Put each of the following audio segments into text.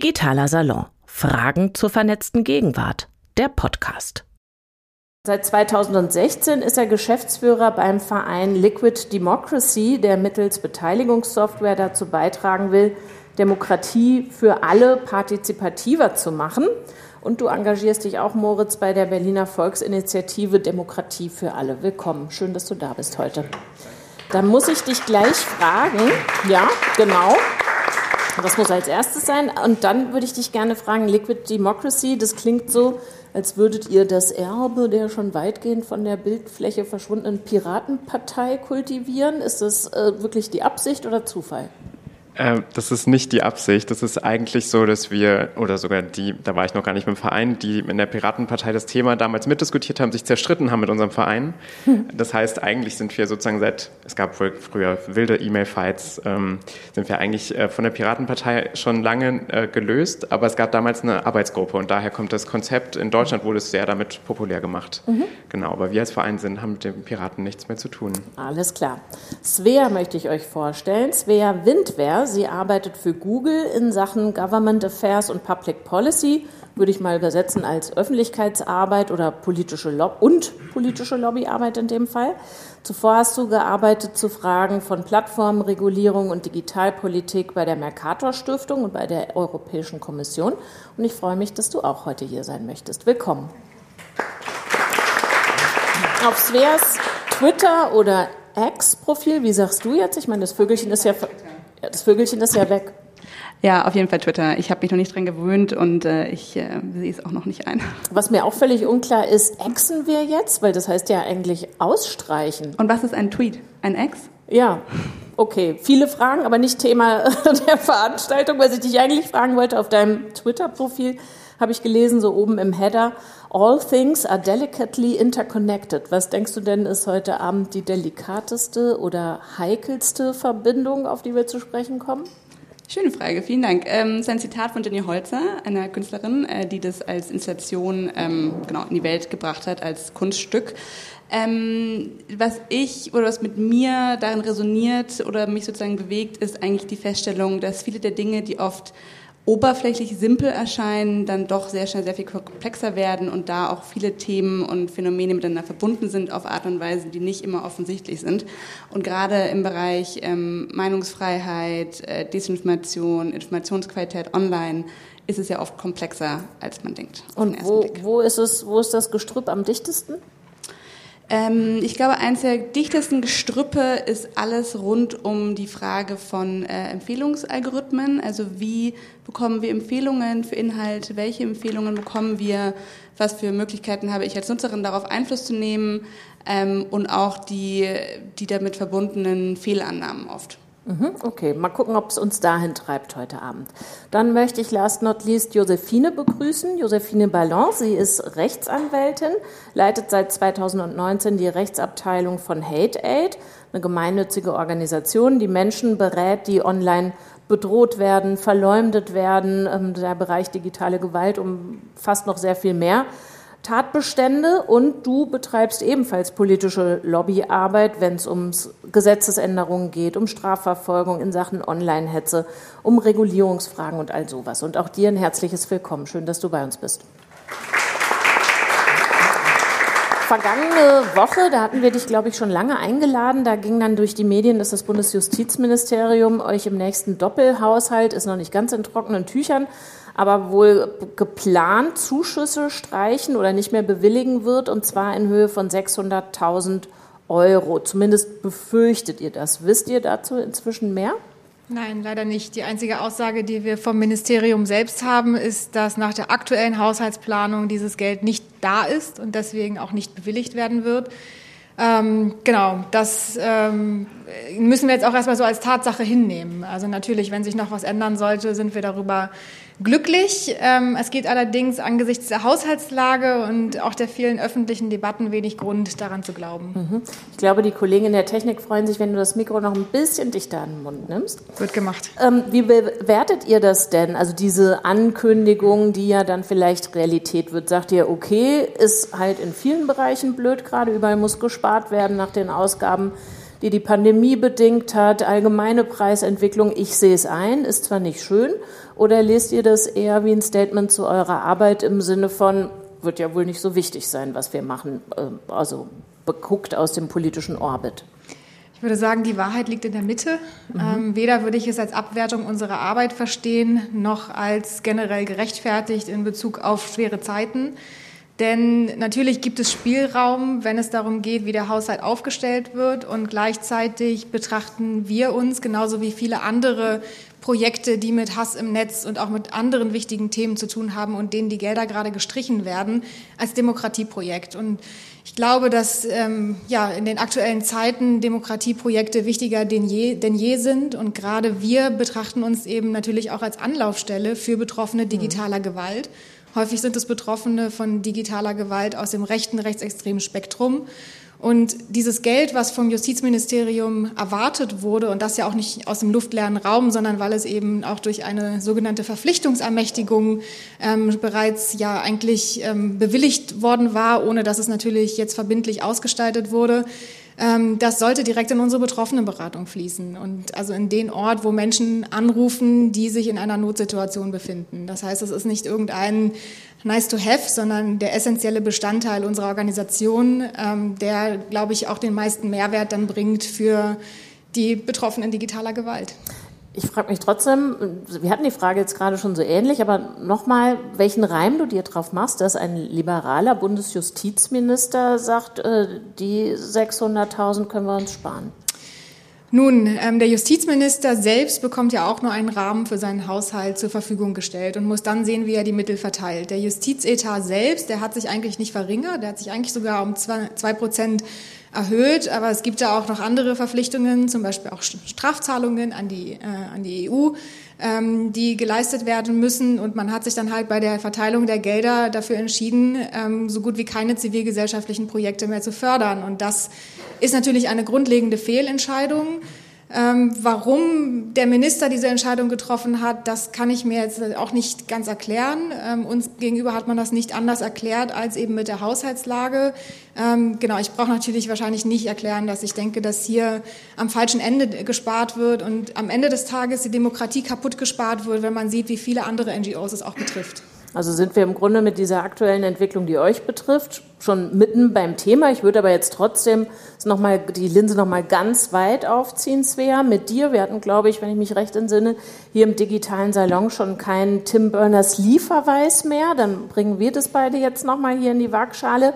Digitaler Salon. Fragen zur vernetzten Gegenwart. Der Podcast. Seit 2016 ist er Geschäftsführer beim Verein Liquid Democracy, der mittels Beteiligungssoftware dazu beitragen will, Demokratie für alle partizipativer zu machen. Und du engagierst dich auch, Moritz, bei der Berliner Volksinitiative Demokratie für alle. Willkommen. Schön, dass du da bist heute. Dann muss ich dich gleich fragen. Ja, genau. Das muss als erstes sein. Und dann würde ich dich gerne fragen, Liquid Democracy, das klingt so, als würdet ihr das Erbe der schon weitgehend von der Bildfläche verschwundenen Piratenpartei kultivieren. Ist das äh, wirklich die Absicht oder Zufall? Äh, das ist nicht die Absicht. Das ist eigentlich so, dass wir, oder sogar die, da war ich noch gar nicht mit dem Verein, die in der Piratenpartei das Thema damals mitdiskutiert haben, sich zerstritten haben mit unserem Verein. Das heißt, eigentlich sind wir sozusagen seit, es gab wohl früher wilde E-Mail-Fights, ähm, sind wir eigentlich äh, von der Piratenpartei schon lange äh, gelöst, aber es gab damals eine Arbeitsgruppe und daher kommt das Konzept, in Deutschland wurde es sehr damit populär gemacht. Mhm. Genau, aber wir als Verein sind, haben mit den Piraten nichts mehr zu tun. Alles klar. Svea möchte ich euch vorstellen. Svea Windwehr Sie arbeitet für Google in Sachen Government Affairs und Public Policy, würde ich mal übersetzen als Öffentlichkeitsarbeit oder politische Lob und politische Lobbyarbeit in dem Fall. Zuvor hast du gearbeitet zu Fragen von Plattformregulierung und Digitalpolitik bei der Mercator Stiftung und bei der Europäischen Kommission. Und ich freue mich, dass du auch heute hier sein möchtest. Willkommen. Auf Sveas Twitter oder X-Profil, wie sagst du jetzt? Ich meine, das Vögelchen ist ja ja, das Vögelchen ist ja weg. Ja, auf jeden Fall Twitter. Ich habe mich noch nicht dran gewöhnt und äh, ich äh, sehe es auch noch nicht ein. Was mir auch völlig unklar ist, exen wir jetzt? Weil das heißt ja eigentlich ausstreichen. Und was ist ein Tweet? Ein Ex? Ja, okay. Viele Fragen, aber nicht Thema der Veranstaltung. Was ich dich eigentlich fragen wollte, auf deinem Twitter-Profil habe ich gelesen, so oben im Header, All things are delicately interconnected. Was denkst du denn, ist heute Abend die delikateste oder heikelste Verbindung, auf die wir zu sprechen kommen? Schöne Frage, vielen Dank. Ähm, das ist ein Zitat von Jenny Holzer, einer Künstlerin, äh, die das als Installation ähm, genau, in die Welt gebracht hat, als Kunststück. Ähm, was ich oder was mit mir darin resoniert oder mich sozusagen bewegt, ist eigentlich die Feststellung, dass viele der Dinge, die oft oberflächlich simpel erscheinen, dann doch sehr schnell sehr viel komplexer werden und da auch viele Themen und Phänomene miteinander verbunden sind auf Art und Weise, die nicht immer offensichtlich sind. Und gerade im Bereich ähm, Meinungsfreiheit, äh, Desinformation, Informationsqualität online ist es ja oft komplexer, als man denkt. Und wo, wo, ist es, wo ist das Gestrüpp am dichtesten? Ähm, ich glaube, eines der dichtesten Gestrüppe ist alles rund um die Frage von äh, Empfehlungsalgorithmen. Also wie bekommen wir Empfehlungen für Inhalte? Welche Empfehlungen bekommen wir? Was für Möglichkeiten habe ich als Nutzerin darauf Einfluss zu nehmen? Ähm, und auch die, die damit verbundenen Fehlannahmen oft. Mhm, okay, mal gucken, ob es uns dahin treibt heute Abend. Dann möchte ich last not least Josephine begrüßen. Josephine Ballon, sie ist Rechtsanwältin, leitet seit 2019 die Rechtsabteilung von Hate Aid, eine gemeinnützige Organisation, die Menschen berät, die online bedroht werden, verleumdet werden. Ähm, der Bereich digitale Gewalt umfasst noch sehr viel mehr. Tatbestände und du betreibst ebenfalls politische Lobbyarbeit, wenn es um Gesetzesänderungen geht, um Strafverfolgung in Sachen Online-Hetze, um Regulierungsfragen und all sowas. Und auch dir ein herzliches Willkommen. Schön, dass du bei uns bist. Vergangene Woche, da hatten wir dich, glaube ich, schon lange eingeladen. Da ging dann durch die Medien, dass das Bundesjustizministerium euch im nächsten Doppelhaushalt, ist noch nicht ganz in trockenen Tüchern, aber wohl geplant Zuschüsse streichen oder nicht mehr bewilligen wird, und zwar in Höhe von 600.000 Euro. Zumindest befürchtet ihr das. Wisst ihr dazu inzwischen mehr? Nein, leider nicht. Die einzige Aussage, die wir vom Ministerium selbst haben, ist, dass nach der aktuellen Haushaltsplanung dieses Geld nicht da ist und deswegen auch nicht bewilligt werden wird. Ähm, genau, das ähm, müssen wir jetzt auch erstmal so als Tatsache hinnehmen. Also natürlich, wenn sich noch was ändern sollte, sind wir darüber glücklich. Ähm, es geht allerdings angesichts der Haushaltslage und auch der vielen öffentlichen Debatten wenig Grund, daran zu glauben. Mhm. Ich glaube, die Kollegen in der Technik freuen sich, wenn du das Mikro noch ein bisschen dichter an den Mund nimmst. Wird gemacht. Ähm, wie bewertet ihr das denn? Also diese Ankündigung, die ja dann vielleicht Realität wird. Sagt ihr, okay, ist halt in vielen Bereichen blöd gerade, überall muss gespart werden nach den Ausgaben die die Pandemie bedingt hat, allgemeine Preisentwicklung, ich sehe es ein, ist zwar nicht schön. Oder lest ihr das eher wie ein Statement zu eurer Arbeit im Sinne von, wird ja wohl nicht so wichtig sein, was wir machen, äh, also beguckt aus dem politischen Orbit? Ich würde sagen, die Wahrheit liegt in der Mitte. Mhm. Ähm, weder würde ich es als Abwertung unserer Arbeit verstehen, noch als generell gerechtfertigt in Bezug auf schwere Zeiten. Denn natürlich gibt es Spielraum, wenn es darum geht, wie der Haushalt aufgestellt wird. Und gleichzeitig betrachten wir uns, genauso wie viele andere Projekte, die mit Hass im Netz und auch mit anderen wichtigen Themen zu tun haben und denen die Gelder gerade gestrichen werden, als Demokratieprojekt. Und ich glaube, dass ähm, ja, in den aktuellen Zeiten Demokratieprojekte wichtiger denn je, denn je sind. Und gerade wir betrachten uns eben natürlich auch als Anlaufstelle für Betroffene digitaler mhm. Gewalt. Häufig sind es Betroffene von digitaler Gewalt aus dem rechten, rechtsextremen Spektrum. Und dieses Geld, was vom Justizministerium erwartet wurde, und das ja auch nicht aus dem luftleeren Raum, sondern weil es eben auch durch eine sogenannte Verpflichtungsermächtigung ähm, bereits ja eigentlich ähm, bewilligt worden war, ohne dass es natürlich jetzt verbindlich ausgestaltet wurde, ähm, das sollte direkt in unsere Betroffenenberatung fließen und also in den Ort, wo Menschen anrufen, die sich in einer Notsituation befinden. Das heißt, es ist nicht irgendein nice to have, sondern der essentielle Bestandteil unserer Organisation, ähm, der, glaube ich, auch den meisten Mehrwert dann bringt für die Betroffenen digitaler Gewalt. Ich frage mich trotzdem, wir hatten die Frage jetzt gerade schon so ähnlich, aber nochmal, welchen Reim du dir drauf machst, dass ein liberaler Bundesjustizminister sagt, äh, die 600.000 können wir uns sparen. Nun, ähm, der Justizminister selbst bekommt ja auch nur einen Rahmen für seinen Haushalt zur Verfügung gestellt und muss dann sehen, wie er die Mittel verteilt. Der Justizetat selbst, der hat sich eigentlich nicht verringert, der hat sich eigentlich sogar um zwei Prozent erhöht, aber es gibt ja auch noch andere Verpflichtungen, zum Beispiel auch Strafzahlungen an die, äh, an die EU, ähm, die geleistet werden müssen. Und man hat sich dann halt bei der Verteilung der Gelder dafür entschieden, ähm, so gut wie keine zivilgesellschaftlichen Projekte mehr zu fördern. Und das ist natürlich eine grundlegende Fehlentscheidung. Ähm, warum der Minister diese Entscheidung getroffen hat, das kann ich mir jetzt auch nicht ganz erklären. Ähm, uns gegenüber hat man das nicht anders erklärt als eben mit der Haushaltslage. Ähm, genau, ich brauche natürlich wahrscheinlich nicht erklären, dass ich denke, dass hier am falschen Ende gespart wird und am Ende des Tages die Demokratie kaputt gespart wird, wenn man sieht, wie viele andere NGOs es auch betrifft. Also sind wir im Grunde mit dieser aktuellen Entwicklung, die euch betrifft, schon mitten beim Thema. Ich würde aber jetzt trotzdem noch mal, die Linse noch mal ganz weit aufziehen, Svea, mit dir. Wir hatten, glaube ich, wenn ich mich recht entsinne, hier im digitalen Salon schon keinen Tim Berners-Lee-Verweis mehr. Dann bringen wir das beide jetzt noch mal hier in die Waagschale.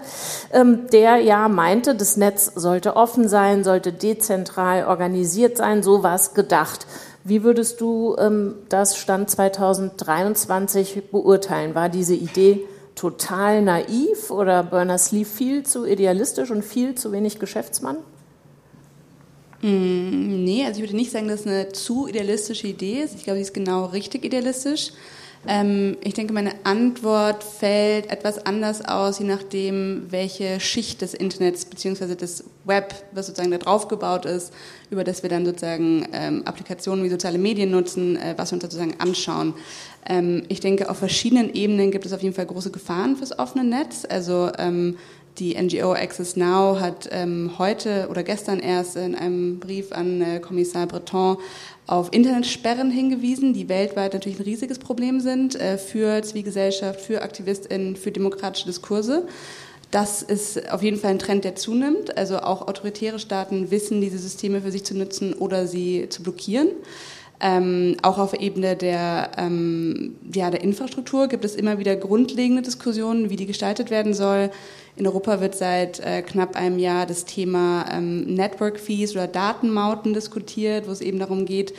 Ähm, der ja meinte, das Netz sollte offen sein, sollte dezentral organisiert sein. So war es gedacht. Wie würdest du ähm, das Stand 2023 beurteilen? War diese Idee total naiv oder Berners-Lee viel zu idealistisch und viel zu wenig Geschäftsmann? Mm, nee, also ich würde nicht sagen, dass es eine zu idealistische Idee ist. Ich glaube, sie ist genau richtig idealistisch. Ähm, ich denke, meine Antwort fällt etwas anders aus, je nachdem, welche Schicht des Internets bzw. des Web, was sozusagen da drauf gebaut ist, über das wir dann sozusagen ähm, Applikationen wie soziale Medien nutzen, äh, was wir uns sozusagen anschauen. Ähm, ich denke, auf verschiedenen Ebenen gibt es auf jeden Fall große Gefahren fürs offene Netz. Also ähm, die NGO Access Now hat ähm, heute oder gestern erst in einem Brief an äh, Kommissar Breton auf Internetsperren hingewiesen, die weltweit natürlich ein riesiges Problem sind äh, für Zivilgesellschaft, für AktivistInnen, für demokratische Diskurse. Das ist auf jeden Fall ein Trend, der zunimmt. Also auch autoritäre Staaten wissen, diese Systeme für sich zu nutzen oder sie zu blockieren. Ähm, auch auf Ebene der, ähm, ja, der Infrastruktur gibt es immer wieder grundlegende Diskussionen, wie die gestaltet werden soll. In Europa wird seit äh, knapp einem Jahr das Thema ähm, Network Fees oder Datenmauten diskutiert, wo es eben darum geht,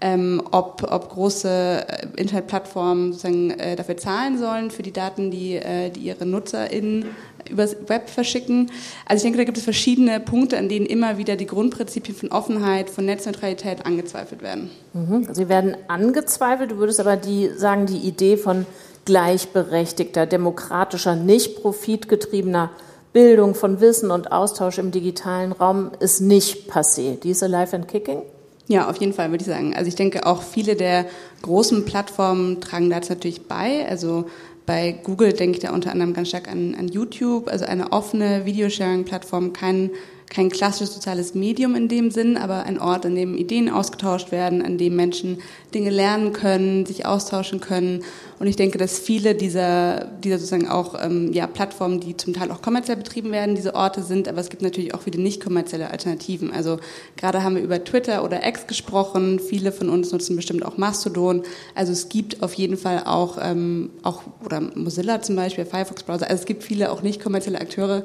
ähm, ob, ob große äh, Internetplattformen sozusagen äh, dafür zahlen sollen für die Daten, die, äh, die ihre NutzerInnen übers Web verschicken. Also ich denke, da gibt es verschiedene Punkte, an denen immer wieder die Grundprinzipien von Offenheit, von Netzneutralität angezweifelt werden. Mhm. Sie werden angezweifelt. Du würdest aber die sagen, die Idee von gleichberechtigter, demokratischer, nicht profitgetriebener Bildung von Wissen und Austausch im digitalen Raum ist nicht passé. Die ist alive and kicking? Ja, auf jeden Fall würde ich sagen. Also ich denke auch viele der großen Plattformen tragen dazu natürlich bei. Also bei Google denke ich da unter anderem ganz stark an, an YouTube, also eine offene Videosharing-Plattform, kein kein klassisches soziales Medium in dem Sinn, aber ein Ort, an dem Ideen ausgetauscht werden, an dem Menschen Dinge lernen können, sich austauschen können. Und ich denke, dass viele dieser, dieser sozusagen auch ähm, ja, Plattformen, die zum Teil auch kommerziell betrieben werden, diese Orte sind, aber es gibt natürlich auch viele nicht kommerzielle Alternativen. Also gerade haben wir über Twitter oder X gesprochen, viele von uns nutzen bestimmt auch Mastodon. Also es gibt auf jeden Fall auch, ähm, auch oder Mozilla zum Beispiel, Firefox-Browser, also es gibt viele auch nicht kommerzielle Akteure,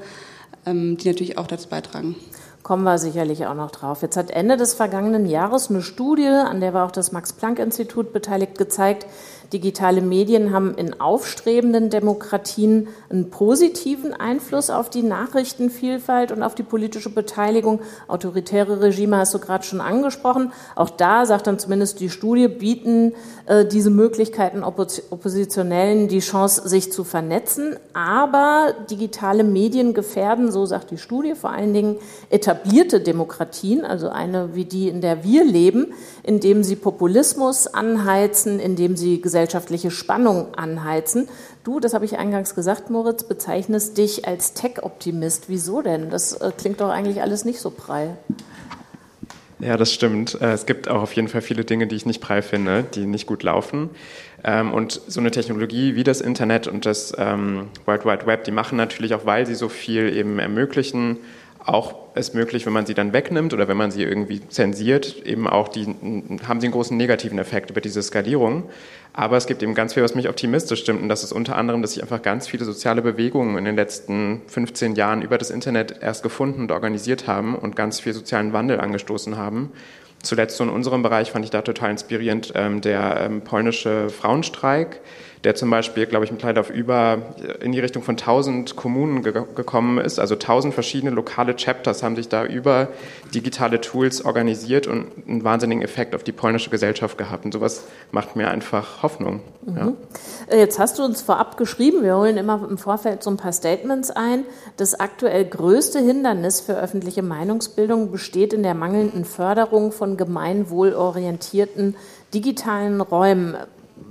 die natürlich auch dazu beitragen. Kommen wir sicherlich auch noch drauf. Jetzt hat Ende des vergangenen Jahres eine Studie, an der war auch das Max-Planck-Institut beteiligt, gezeigt, Digitale Medien haben in aufstrebenden Demokratien einen positiven Einfluss auf die Nachrichtenvielfalt und auf die politische Beteiligung. Autoritäre Regime hast du gerade schon angesprochen. Auch da, sagt dann zumindest die Studie, bieten äh, diese Möglichkeiten Oppositionellen die Chance, sich zu vernetzen. Aber digitale Medien gefährden, so sagt die Studie, vor allen Dingen etablierte Demokratien, also eine wie die, in der wir leben, indem sie Populismus anheizen, indem sie gesellschaftliche Spannung anheizen. Du, das habe ich eingangs gesagt, Moritz, bezeichnest dich als Tech-Optimist. Wieso denn? Das äh, klingt doch eigentlich alles nicht so prall. Ja, das stimmt. Äh, es gibt auch auf jeden Fall viele Dinge, die ich nicht prall finde, die nicht gut laufen. Ähm, und so eine Technologie wie das Internet und das ähm, World Wide Web, die machen natürlich auch, weil sie so viel eben ermöglichen, auch es möglich, wenn man sie dann wegnimmt oder wenn man sie irgendwie zensiert, eben auch die, haben sie einen großen negativen Effekt über diese Skalierung. Aber es gibt eben ganz viel, was mich optimistisch stimmt. Und das ist unter anderem, dass sich einfach ganz viele soziale Bewegungen in den letzten 15 Jahren über das Internet erst gefunden und organisiert haben und ganz viel sozialen Wandel angestoßen haben. Zuletzt so in unserem Bereich fand ich da total inspirierend ähm, der ähm, polnische Frauenstreik, der zum Beispiel, glaube ich, mittlerweile auf über in die Richtung von 1000 Kommunen ge gekommen ist. Also 1000 verschiedene lokale Chapters haben sich da über digitale Tools organisiert und einen wahnsinnigen Effekt auf die polnische Gesellschaft gehabt. Und sowas macht mir einfach Hoffnung. Mhm. Ja. Äh, jetzt hast du uns vorab geschrieben, wir holen immer im Vorfeld so ein paar Statements ein. Das aktuell größte Hindernis für öffentliche Meinungsbildung besteht in der mangelnden Förderung von gemeinwohlorientierten digitalen Räumen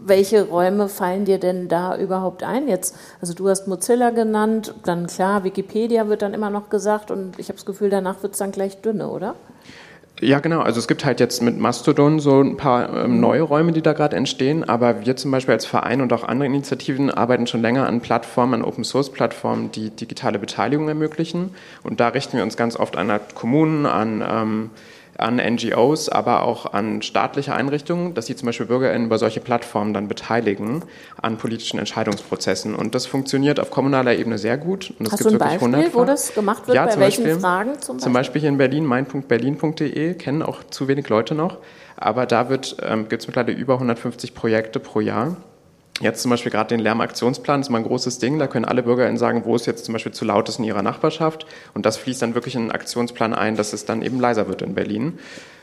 welche Räume fallen dir denn da überhaupt ein jetzt? Also du hast Mozilla genannt, dann klar, Wikipedia wird dann immer noch gesagt und ich habe das Gefühl, danach wird es dann gleich dünne, oder? Ja, genau. Also es gibt halt jetzt mit Mastodon so ein paar ähm, neue Räume, die da gerade entstehen, aber wir zum Beispiel als Verein und auch andere Initiativen arbeiten schon länger an Plattformen, an Open-Source-Plattformen, die digitale Beteiligung ermöglichen. Und da richten wir uns ganz oft an Kommunen, an ähm, an NGOs, aber auch an staatliche Einrichtungen, dass sie zum Beispiel BürgerInnen über solche Plattformen dann beteiligen an politischen Entscheidungsprozessen. Und das funktioniert auf kommunaler Ebene sehr gut. Und das Hast du ein Beispiel, wo das gemacht wird? Ja, bei welchen Beispiel, Fragen zum Beispiel? Zum Beispiel hier in Berlin, mein.berlin.de, kennen auch zu wenig Leute noch. Aber da ähm, gibt es mittlerweile über 150 Projekte pro Jahr Jetzt zum Beispiel gerade den Lärmaktionsplan ist mal ein großes Ding. Da können alle BürgerInnen sagen, wo es jetzt zum Beispiel zu laut ist in ihrer Nachbarschaft. Und das fließt dann wirklich in einen Aktionsplan ein, dass es dann eben leiser wird in Berlin.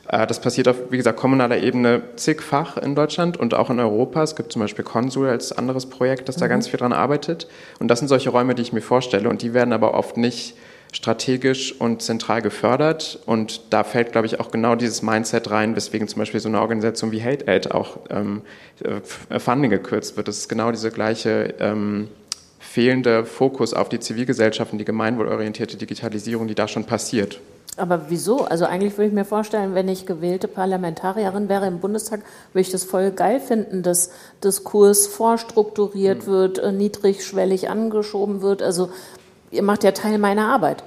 Äh, das passiert auf, wie gesagt, kommunaler Ebene zigfach in Deutschland und auch in Europa. Es gibt zum Beispiel Konsul als anderes Projekt, das da mhm. ganz viel dran arbeitet. Und das sind solche Räume, die ich mir vorstelle. Und die werden aber oft nicht strategisch und zentral gefördert. Und da fällt, glaube ich, auch genau dieses Mindset rein, weswegen zum Beispiel so eine Organisation wie Hate Aid auch ähm, äh, Funding gekürzt wird. Das ist genau diese gleiche ähm, fehlende Fokus auf die Zivilgesellschaft und die gemeinwohlorientierte Digitalisierung, die da schon passiert. Aber wieso? Also eigentlich würde ich mir vorstellen, wenn ich gewählte Parlamentarierin wäre im Bundestag, würde ich das voll geil finden, dass Diskurs vorstrukturiert mhm. wird, äh, niedrigschwellig angeschoben wird. Also ihr macht ja Teil meiner Arbeit.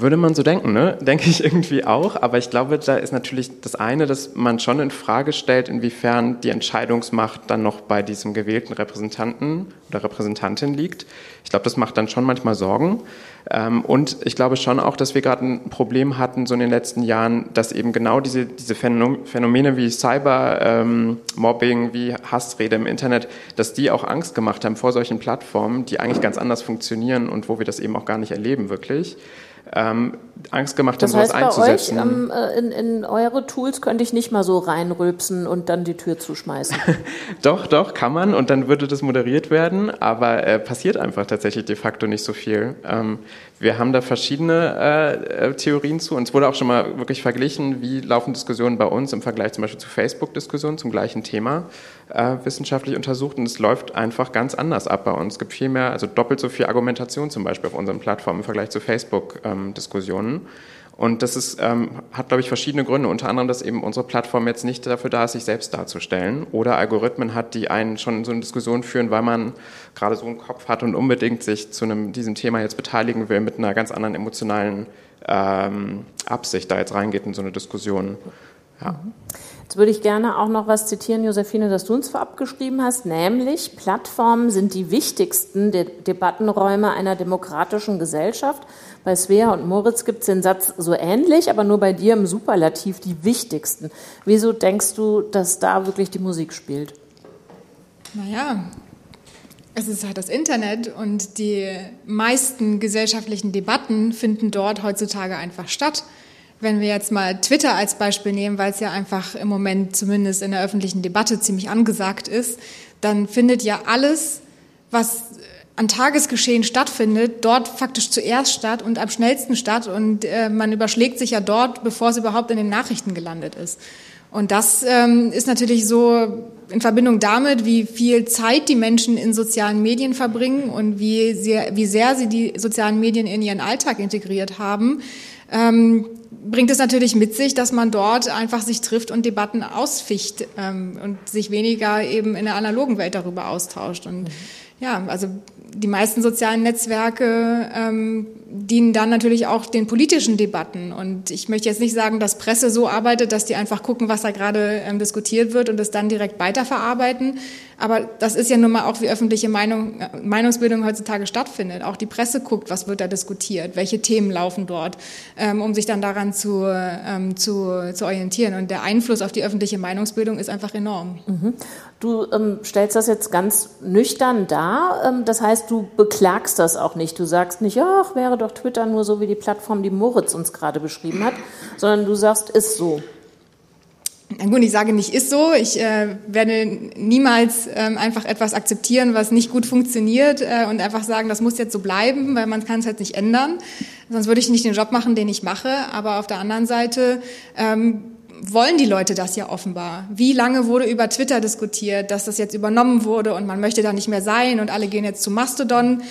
Würde man so denken, ne? Denke ich irgendwie auch. Aber ich glaube, da ist natürlich das eine, dass man schon in Frage stellt, inwiefern die Entscheidungsmacht dann noch bei diesem gewählten Repräsentanten oder Repräsentantin liegt. Ich glaube, das macht dann schon manchmal Sorgen. Ähm, und ich glaube schon auch, dass wir gerade ein Problem hatten, so in den letzten Jahren, dass eben genau diese, diese Phänomene wie Cybermobbing, ähm, wie Hassrede im Internet, dass die auch Angst gemacht haben vor solchen Plattformen, die eigentlich ganz anders funktionieren und wo wir das eben auch gar nicht erleben wirklich ähm, Angst gemacht das haben, sowas einzusetzen. Euch, ähm, äh, in, in eure Tools könnte ich nicht mal so reinrülpsen und dann die Tür zuschmeißen. doch, doch, kann man und dann würde das moderiert werden, aber äh, passiert einfach tatsächlich de facto nicht so viel. Ähm, wir haben da verschiedene äh, äh, Theorien zu und es wurde auch schon mal wirklich verglichen, wie laufen Diskussionen bei uns im Vergleich zum Beispiel zu Facebook-Diskussionen zum gleichen Thema äh, wissenschaftlich untersucht und es läuft einfach ganz anders ab bei uns. Es gibt viel mehr, also doppelt so viel Argumentation zum Beispiel auf unseren Plattformen im Vergleich zu Facebook-Diskussionen. Ähm, Und das ist, ähm, hat, glaube ich, verschiedene Gründe. Unter anderem, dass eben unsere Plattform jetzt nicht dafür da ist, sich selbst darzustellen. Oder Algorithmen hat, die einen schon in so eine Diskussion führen, weil man gerade so einen Kopf hat und unbedingt sich zu einem, diesem Thema jetzt beteiligen will, mit einer ganz anderen emotionalen ähm, Absicht da jetzt reingeht in so eine Diskussion. Ja. Jetzt würde ich gerne auch noch was zitieren, Josephine, das du uns vorab geschrieben hast, nämlich Plattformen sind die wichtigsten De Debattenräume einer demokratischen Gesellschaft. Bei Svea und Moritz gibt es den Satz so ähnlich, aber nur bei dir im Superlativ die wichtigsten. Wieso denkst du, dass da wirklich die Musik spielt? Naja, es ist halt das Internet und die meisten gesellschaftlichen Debatten finden dort heutzutage einfach statt. Wenn wir jetzt mal Twitter als Beispiel nehmen, weil es ja einfach im Moment zumindest in der öffentlichen Debatte ziemlich angesagt ist, dann findet ja alles, was an Tagesgeschehen stattfindet, dort faktisch zuerst statt und am schnellsten statt und äh, man überschlägt sich ja dort, bevor es überhaupt in den Nachrichten gelandet ist. Und das ähm, ist natürlich so in Verbindung damit, wie viel Zeit die Menschen in sozialen Medien verbringen und wie sehr, wie sehr sie die sozialen Medien in ihren Alltag integriert haben, ähm, bringt es natürlich mit sich, dass man dort einfach sich trifft und Debatten ausficht ähm, und sich weniger eben in der analogen Welt darüber austauscht. Und ja, also die meisten sozialen Netzwerke ähm, dienen dann natürlich auch den politischen Debatten. Und ich möchte jetzt nicht sagen, dass Presse so arbeitet, dass die einfach gucken, was da gerade ähm, diskutiert wird und es dann direkt weiterverarbeiten. Aber das ist ja nun mal auch, wie öffentliche Meinung, äh, Meinungsbildung heutzutage stattfindet. Auch die Presse guckt, was wird da diskutiert, welche Themen laufen dort, ähm, um sich dann daran zu, ähm, zu, zu orientieren. Und der Einfluss auf die öffentliche Meinungsbildung ist einfach enorm. Mhm. Du ähm, stellst das jetzt ganz nüchtern dar. Ähm, das heißt, du beklagst das auch nicht. Du sagst nicht, ach, wäre doch Twitter nur so wie die Plattform, die Moritz uns gerade beschrieben hat, sondern du sagst, ist so. Na gut, ich sage nicht ist so. Ich äh, werde niemals ähm, einfach etwas akzeptieren, was nicht gut funktioniert äh, und einfach sagen, das muss jetzt so bleiben, weil man kann es halt nicht ändern. Sonst würde ich nicht den Job machen, den ich mache. Aber auf der anderen Seite ähm, wollen die Leute das ja offenbar. Wie lange wurde über Twitter diskutiert, dass das jetzt übernommen wurde und man möchte da nicht mehr sein und alle gehen jetzt zu Mastodon.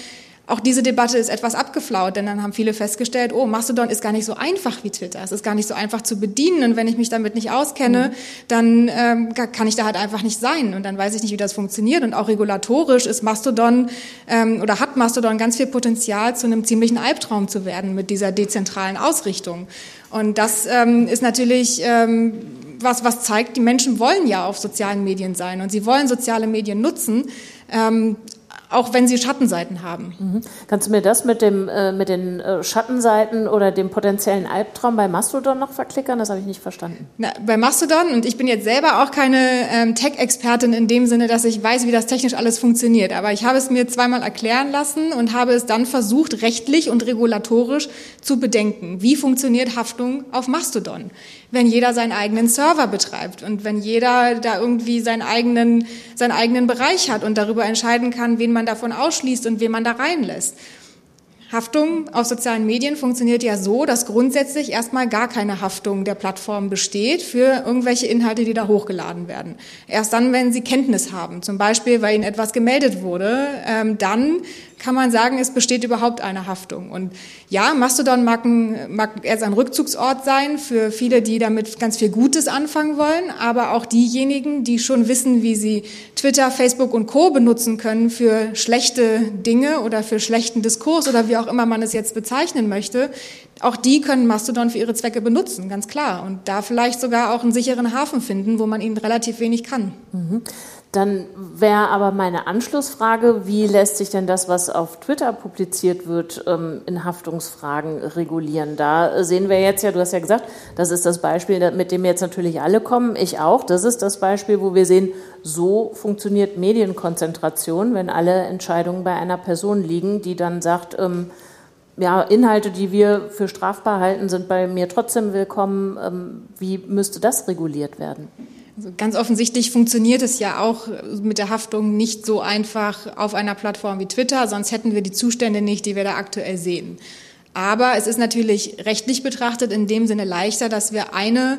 Auch diese Debatte ist etwas abgeflaut, denn dann haben viele festgestellt, oh, Mastodon ist gar nicht so einfach wie Twitter. Es ist gar nicht so einfach zu bedienen und wenn ich mich damit nicht auskenne, mhm. dann ähm, kann ich da halt einfach nicht sein und dann weiß ich nicht, wie das funktioniert. Und auch regulatorisch ist Mastodon ähm, oder hat Mastodon ganz viel Potenzial, zu einem ziemlichen Albtraum zu werden mit dieser dezentralen Ausrichtung. Und das ähm, ist natürlich ähm, was, was zeigt, die Menschen wollen ja auf sozialen Medien sein und sie wollen soziale Medien nutzen. Ähm, auch wenn sie Schattenseiten haben. Mhm. Kannst du mir das mit, dem, äh, mit den äh, Schattenseiten oder dem potenziellen Albtraum bei Mastodon noch verklickern? Das habe ich nicht verstanden. Na, bei Mastodon, und ich bin jetzt selber auch keine ähm, Tech-Expertin in dem Sinne, dass ich weiß, wie das technisch alles funktioniert, aber ich habe es mir zweimal erklären lassen und habe es dann versucht, rechtlich und regulatorisch zu bedenken. Wie funktioniert Haftung auf Mastodon? Wenn jeder seinen eigenen Server betreibt und wenn jeder da irgendwie seinen eigenen, seinen eigenen Bereich hat und darüber entscheiden kann, wen man davon ausschließt und wen man da reinlässt. Haftung auf sozialen Medien funktioniert ja so, dass grundsätzlich erstmal gar keine Haftung der Plattform besteht für irgendwelche Inhalte, die da hochgeladen werden. Erst dann, wenn sie Kenntnis haben, zum Beispiel, weil ihnen etwas gemeldet wurde, ähm, dann kann man sagen, es besteht überhaupt eine Haftung. Und ja, Mastodon mag, ein, mag erst ein Rückzugsort sein für viele, die damit ganz viel Gutes anfangen wollen, aber auch diejenigen, die schon wissen, wie sie Twitter, Facebook und Co. benutzen können für schlechte Dinge oder für schlechten Diskurs oder wie auch immer man es jetzt bezeichnen möchte, auch die können Mastodon für ihre Zwecke benutzen, ganz klar. Und da vielleicht sogar auch einen sicheren Hafen finden, wo man ihnen relativ wenig kann. Mhm. Dann wäre aber meine Anschlussfrage, wie lässt sich denn das, was auf Twitter publiziert wird, ähm, in Haftungsfragen regulieren? Da sehen wir jetzt ja, du hast ja gesagt, das ist das Beispiel, mit dem jetzt natürlich alle kommen, ich auch. Das ist das Beispiel, wo wir sehen, so funktioniert Medienkonzentration, wenn alle Entscheidungen bei einer Person liegen, die dann sagt, ähm, ja, Inhalte, die wir für strafbar halten, sind bei mir trotzdem willkommen. Ähm, wie müsste das reguliert werden? Also ganz offensichtlich funktioniert es ja auch mit der Haftung nicht so einfach auf einer Plattform wie Twitter, sonst hätten wir die Zustände nicht, die wir da aktuell sehen. Aber es ist natürlich rechtlich betrachtet in dem Sinne leichter, dass wir eine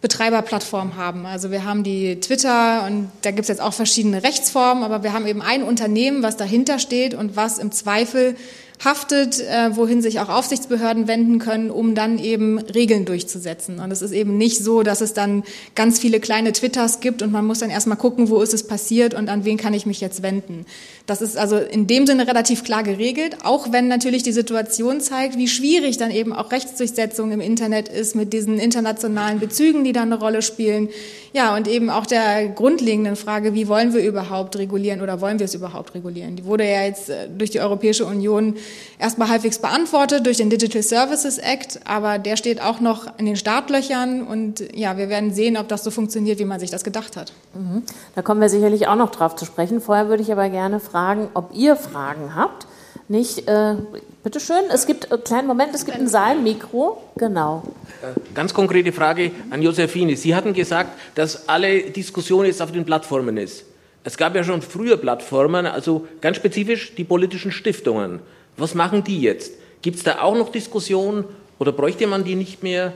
Betreiberplattform haben. Also wir haben die Twitter und da gibt es jetzt auch verschiedene Rechtsformen, aber wir haben eben ein Unternehmen, was dahinter steht und was im Zweifel haftet, äh, wohin sich auch Aufsichtsbehörden wenden können, um dann eben Regeln durchzusetzen. Und es ist eben nicht so, dass es dann ganz viele kleine Twitters gibt und man muss dann erstmal gucken, wo ist es passiert und an wen kann ich mich jetzt wenden. Das ist also in dem Sinne relativ klar geregelt, auch wenn natürlich die Situation zeigt, wie schwierig dann eben auch Rechtsdurchsetzung im Internet ist mit diesen internationalen Bezügen, die da eine Rolle spielen. Ja, und eben auch der grundlegenden Frage, wie wollen wir überhaupt regulieren oder wollen wir es überhaupt regulieren? Die wurde ja jetzt äh, durch die Europäische Union erstmal halbwegs beantwortet durch den Digital Services Act, aber der steht auch noch in den Startlöchern und ja, wir werden sehen, ob das so funktioniert, wie man sich das gedacht hat. Mhm. Da kommen wir sicherlich auch noch drauf zu sprechen. Vorher würde ich aber gerne fragen, ob ihr Fragen habt. Nicht, äh, bitteschön, es gibt einen äh, kleinen Moment, es gibt ein Saalmikro. Genau. Äh, ganz konkrete Frage an Josephine. Sie hatten gesagt, dass alle Diskussion jetzt auf den Plattformen ist. Es gab ja schon früher Plattformen, also ganz spezifisch die politischen Stiftungen. Was machen die jetzt? Gibt es da auch noch Diskussionen oder bräuchte man die nicht mehr,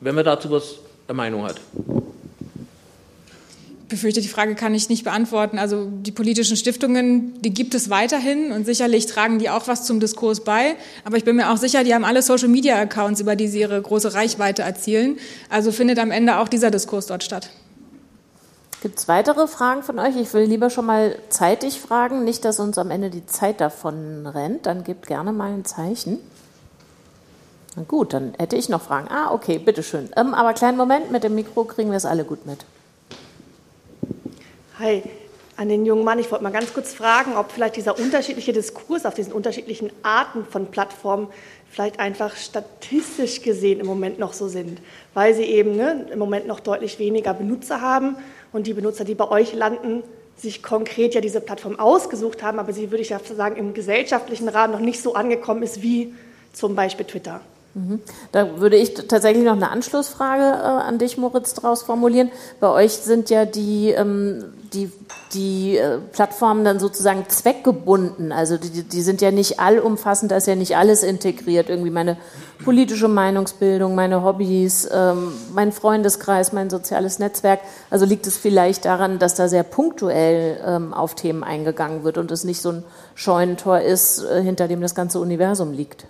wenn man dazu was der Meinung hat? Ich befürchte, die Frage kann ich nicht beantworten. Also die politischen Stiftungen, die gibt es weiterhin und sicherlich tragen die auch was zum Diskurs bei. Aber ich bin mir auch sicher, die haben alle Social-Media-Accounts, über die sie ihre große Reichweite erzielen. Also findet am Ende auch dieser Diskurs dort statt. Gibt es weitere Fragen von euch? Ich will lieber schon mal zeitig fragen, nicht, dass uns am Ende die Zeit davon rennt. Dann gebt gerne mal ein Zeichen. Na gut, dann hätte ich noch Fragen. Ah, okay, bitteschön. Ähm, aber kleinen Moment, mit dem Mikro kriegen wir es alle gut mit. Hi, an den jungen Mann. Ich wollte mal ganz kurz fragen, ob vielleicht dieser unterschiedliche Diskurs auf diesen unterschiedlichen Arten von Plattformen vielleicht einfach statistisch gesehen im Moment noch so sind, weil sie eben ne, im Moment noch deutlich weniger Benutzer haben und die Benutzer, die bei euch landen, sich konkret ja diese Plattform ausgesucht haben, aber sie, würde ich ja sagen, im gesellschaftlichen Rahmen noch nicht so angekommen ist wie zum Beispiel Twitter. Da würde ich tatsächlich noch eine Anschlussfrage äh, an dich, Moritz, daraus formulieren. Bei euch sind ja die, ähm, die, die äh, Plattformen dann sozusagen zweckgebunden. Also die, die sind ja nicht allumfassend, da ist ja nicht alles integriert. Irgendwie meine politische Meinungsbildung, meine Hobbys, ähm, mein Freundeskreis, mein soziales Netzwerk. Also liegt es vielleicht daran, dass da sehr punktuell ähm, auf Themen eingegangen wird und es nicht so ein Scheunentor ist, äh, hinter dem das ganze Universum liegt.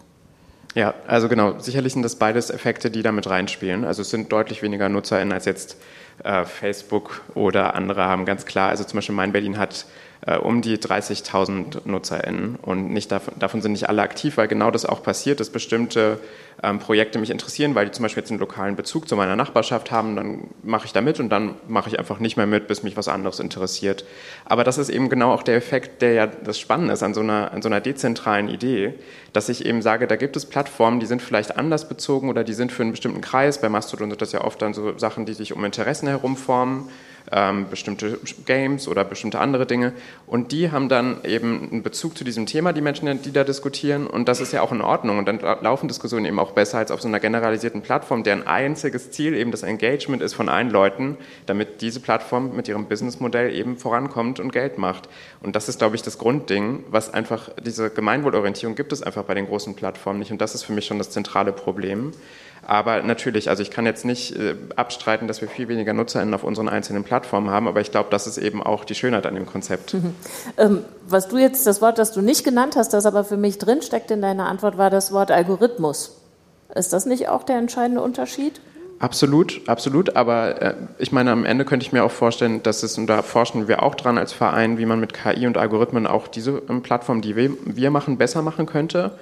Ja, also genau, sicherlich sind das beides Effekte, die damit reinspielen. Also es sind deutlich weniger NutzerInnen als jetzt äh, Facebook oder andere haben ganz klar, also zum Beispiel Mein Berlin hat äh, um die 30.000 NutzerInnen und nicht davon, davon, sind nicht alle aktiv, weil genau das auch passiert, dass bestimmte ähm, Projekte mich interessieren, weil die zum Beispiel jetzt einen lokalen Bezug zu meiner Nachbarschaft haben, dann mache ich da mit und dann mache ich einfach nicht mehr mit, bis mich was anderes interessiert. Aber das ist eben genau auch der Effekt, der ja das Spannende ist an so einer, an so einer dezentralen Idee, dass ich eben sage, da gibt es Plattformen, die sind vielleicht anders bezogen oder die sind für einen bestimmten Kreis. Bei Mastodon sind das ja oft dann so Sachen, die sich um Interessen herumformen ähm, bestimmte Games oder bestimmte andere Dinge. Und die haben dann eben einen Bezug zu diesem Thema, die Menschen, die da diskutieren. Und das ist ja auch in Ordnung. Und dann laufen Diskussionen eben auch besser als auf so einer generalisierten Plattform, deren einziges Ziel eben das Engagement ist von allen Leuten, damit diese Plattform mit ihrem Businessmodell eben vorankommt und Geld macht. Und das ist, glaube ich, das Grundding, was einfach diese Gemeinwohlorientierung gibt es einfach bei den großen Plattformen nicht. Und das ist für mich schon das zentrale Problem. Aber natürlich, also ich kann jetzt nicht äh, abstreiten, dass wir viel weniger NutzerInnen auf unseren einzelnen Plattformen haben, aber ich glaube, das ist eben auch die Schönheit an dem Konzept. Mhm. Ähm, was du jetzt, das Wort, das du nicht genannt hast, das aber für mich drinsteckt in deiner Antwort, war das Wort Algorithmus. Ist das nicht auch der entscheidende Unterschied? Absolut, absolut. Aber äh, ich meine, am Ende könnte ich mir auch vorstellen, dass es, und da forschen wir auch dran als Verein, wie man mit KI und Algorithmen auch diese ähm, Plattform, die wir, wir machen, besser machen könnte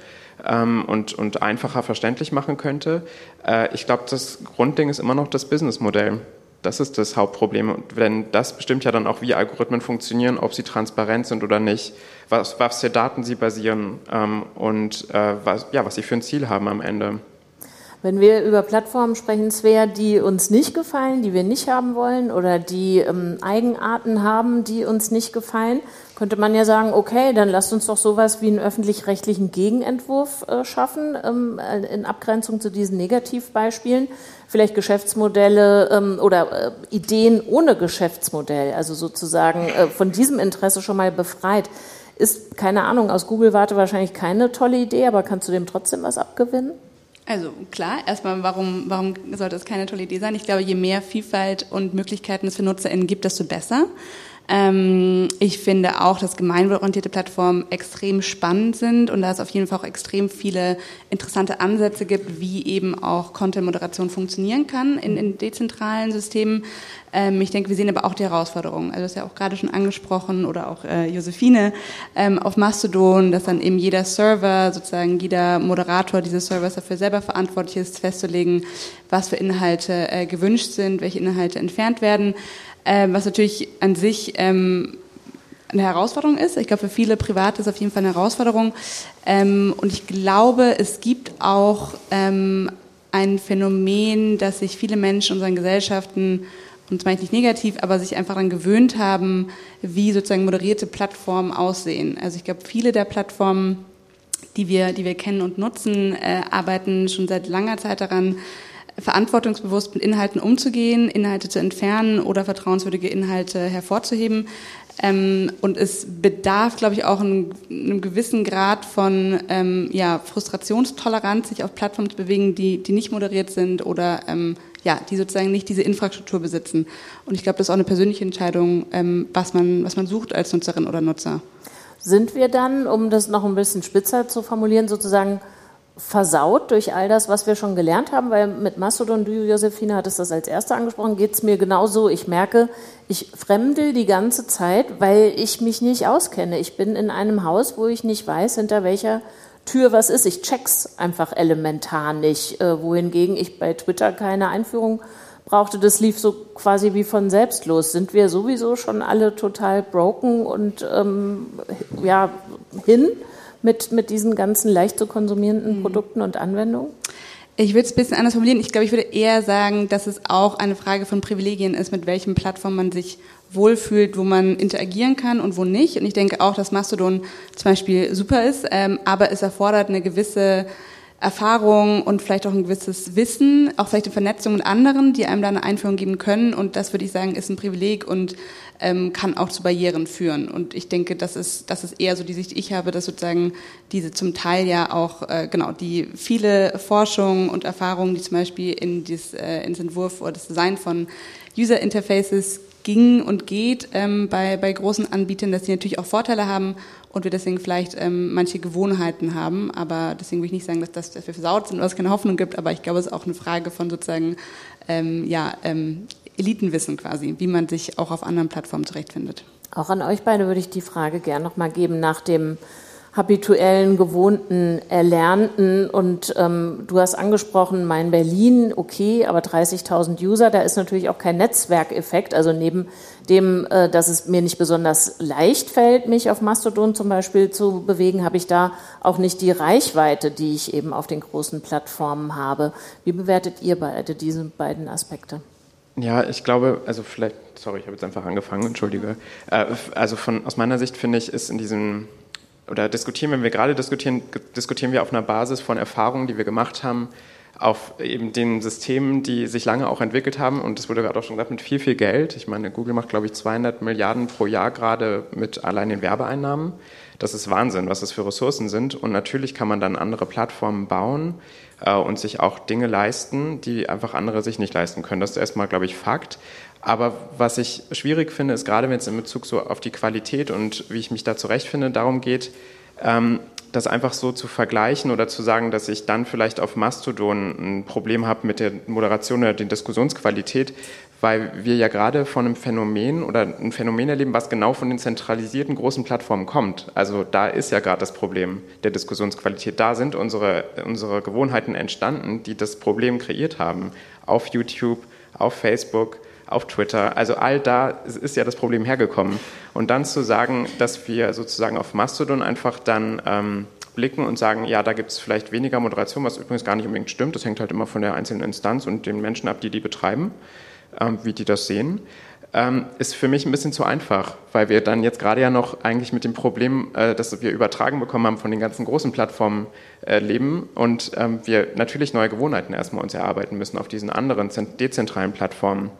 ähm, und, und einfacher verständlich machen könnte. Äh, ich glaube, das Grundding ist immer noch das Businessmodell. Das ist das Hauptproblem. Denn das bestimmt ja dann auch, wie Algorithmen funktionieren, ob sie transparent sind oder nicht, was, was für Daten sie basieren ähm, und äh, was, ja, was sie für ein Ziel haben am Ende. Wenn wir über Plattformen sprechen, Svea, die uns nicht gefallen, die wir nicht haben wollen oder die ähm, Eigenarten haben, die uns nicht gefallen, könnte man ja sagen, okay, dann lasst uns doch sowas wie einen öffentlich-rechtlichen Gegenentwurf äh, schaffen, ähm, äh, in Abgrenzung zu diesen Negativbeispielen. Vielleicht Geschäftsmodelle ähm, oder äh, Ideen ohne Geschäftsmodell, also sozusagen äh, von diesem Interesse schon mal befreit. Ist, keine Ahnung, aus Google-Warte wahrscheinlich keine tolle Idee, aber kannst du dem trotzdem was abgewinnen? Also klar, erstmal, warum, warum sollte es keine tolle Idee sein? Ich glaube, je mehr Vielfalt und Möglichkeiten es für NutzerInnen gibt, desto besser. Ähm, ich finde auch, dass gemeinwohlorientierte Plattformen extrem spannend sind und da es auf jeden Fall auch extrem viele interessante Ansätze gibt, wie eben auch Content-Moderation funktionieren kann in, in dezentralen Systemen. Ähm, ich denke, wir sehen aber auch die Herausforderungen. Also das ist ja auch gerade schon angesprochen oder auch äh, Josephine ähm, auf Mastodon, dass dann eben jeder Server, sozusagen jeder Moderator dieses Servers dafür selber verantwortlich ist, festzulegen, was für Inhalte äh, gewünscht sind, welche Inhalte entfernt werden. Äh, was natürlich an sich ähm, eine Herausforderung ist. Ich glaube, für viele Private ist es auf jeden Fall eine Herausforderung. Ähm, und ich glaube, es gibt auch ähm, ein Phänomen, dass sich viele Menschen in unseren Gesellschaften und zwar nicht negativ, aber sich einfach daran gewöhnt haben, wie sozusagen moderierte Plattformen aussehen. Also ich glaube, viele der Plattformen, die wir, die wir kennen und nutzen, äh, arbeiten schon seit langer Zeit daran, verantwortungsbewusst mit Inhalten umzugehen, Inhalte zu entfernen oder vertrauenswürdige Inhalte hervorzuheben. Ähm, und es bedarf, glaube ich, auch einem, einem gewissen Grad von ähm, ja, Frustrationstoleranz, sich auf Plattformen zu bewegen, die, die nicht moderiert sind oder ähm, ja, die sozusagen nicht diese Infrastruktur besitzen. Und ich glaube, das ist auch eine persönliche Entscheidung, ähm, was, man, was man sucht als Nutzerin oder Nutzer. Sind wir dann, um das noch ein bisschen spitzer zu formulieren, sozusagen versaut durch all das, was wir schon gelernt haben, weil mit Mastodon, du Josephine hattest das als Erste angesprochen, geht es mir genauso. Ich merke, ich fremdel die ganze Zeit, weil ich mich nicht auskenne. Ich bin in einem Haus, wo ich nicht weiß, hinter welcher Tür was ist. Ich check's einfach elementar nicht. Äh, wohingegen ich bei Twitter keine Einführung brauchte. Das lief so quasi wie von selbst los. Sind wir sowieso schon alle total broken und ähm, ja, hin? Mit, mit diesen ganzen leicht zu konsumierenden mhm. Produkten und Anwendungen? Ich würde es ein bisschen anders formulieren. Ich glaube, ich würde eher sagen, dass es auch eine Frage von Privilegien ist, mit welchen Plattformen man sich wohlfühlt, wo man interagieren kann und wo nicht. Und ich denke auch, dass Mastodon zum Beispiel super ist, ähm, aber es erfordert eine gewisse Erfahrung und vielleicht auch ein gewisses Wissen, auch vielleicht eine Vernetzung mit anderen, die einem da eine Einführung geben können. Und das würde ich sagen, ist ein Privileg und ähm, kann auch zu Barrieren führen. Und ich denke, das ist, das ist eher so die Sicht, die ich habe, dass sozusagen diese zum Teil ja auch, äh, genau, die viele Forschung und Erfahrungen, die zum Beispiel in das, äh, ins Entwurf oder das Design von User Interfaces ging und geht ähm, bei, bei großen Anbietern, dass sie natürlich auch Vorteile haben und wir deswegen vielleicht ähm, manche Gewohnheiten haben. Aber deswegen will ich nicht sagen, dass, das, wir versaut sind oder es keine Hoffnung gibt. Aber ich glaube, es ist auch eine Frage von sozusagen ähm, ja, ähm, Elitenwissen quasi, wie man sich auch auf anderen Plattformen zurechtfindet. Auch an euch beide würde ich die Frage gerne nochmal geben nach dem habituellen, gewohnten, erlernten. Und ähm, du hast angesprochen, mein Berlin, okay, aber 30.000 User, da ist natürlich auch kein Netzwerkeffekt. Also neben dem, äh, dass es mir nicht besonders leicht fällt, mich auf Mastodon zum Beispiel zu bewegen, habe ich da auch nicht die Reichweite, die ich eben auf den großen Plattformen habe. Wie bewertet ihr beide diese beiden Aspekte? Ja, ich glaube, also vielleicht, sorry, ich habe jetzt einfach angefangen, entschuldige. Äh, also von, aus meiner Sicht finde ich, ist in diesem oder diskutieren, wenn wir gerade diskutieren, diskutieren wir auf einer Basis von Erfahrungen, die wir gemacht haben, auf eben den Systemen, die sich lange auch entwickelt haben. Und das wurde gerade auch schon gesagt, mit viel, viel Geld. Ich meine, Google macht, glaube ich, 200 Milliarden pro Jahr gerade mit allein den Werbeeinnahmen. Das ist Wahnsinn, was das für Ressourcen sind. Und natürlich kann man dann andere Plattformen bauen äh, und sich auch Dinge leisten, die einfach andere sich nicht leisten können. Das ist erstmal, glaube ich, Fakt. Aber was ich schwierig finde, ist gerade, wenn es in Bezug so auf die Qualität und wie ich mich da zurechtfinde, darum geht, ähm, das einfach so zu vergleichen oder zu sagen, dass ich dann vielleicht auf Mastodon ein Problem habe mit der Moderation oder der Diskussionsqualität, weil wir ja gerade von einem Phänomen oder ein Phänomen erleben, was genau von den zentralisierten großen Plattformen kommt. Also da ist ja gerade das Problem der Diskussionsqualität. Da sind unsere, unsere Gewohnheiten entstanden, die das Problem kreiert haben. Auf YouTube, auf Facebook, auf Twitter. Also all da ist ja das Problem hergekommen. Und dann zu sagen, dass wir sozusagen auf Mastodon einfach dann ähm, blicken und sagen, ja, da gibt es vielleicht weniger Moderation, was übrigens gar nicht unbedingt stimmt. Das hängt halt immer von der einzelnen Instanz und den Menschen ab, die die betreiben, ähm, wie die das sehen. Ähm, ist für mich ein bisschen zu einfach, weil wir dann jetzt gerade ja noch eigentlich mit dem Problem, äh, das wir übertragen bekommen haben von den ganzen großen Plattformen äh, leben und ähm, wir natürlich neue Gewohnheiten erstmal uns erarbeiten müssen auf diesen anderen dezentralen Plattformen.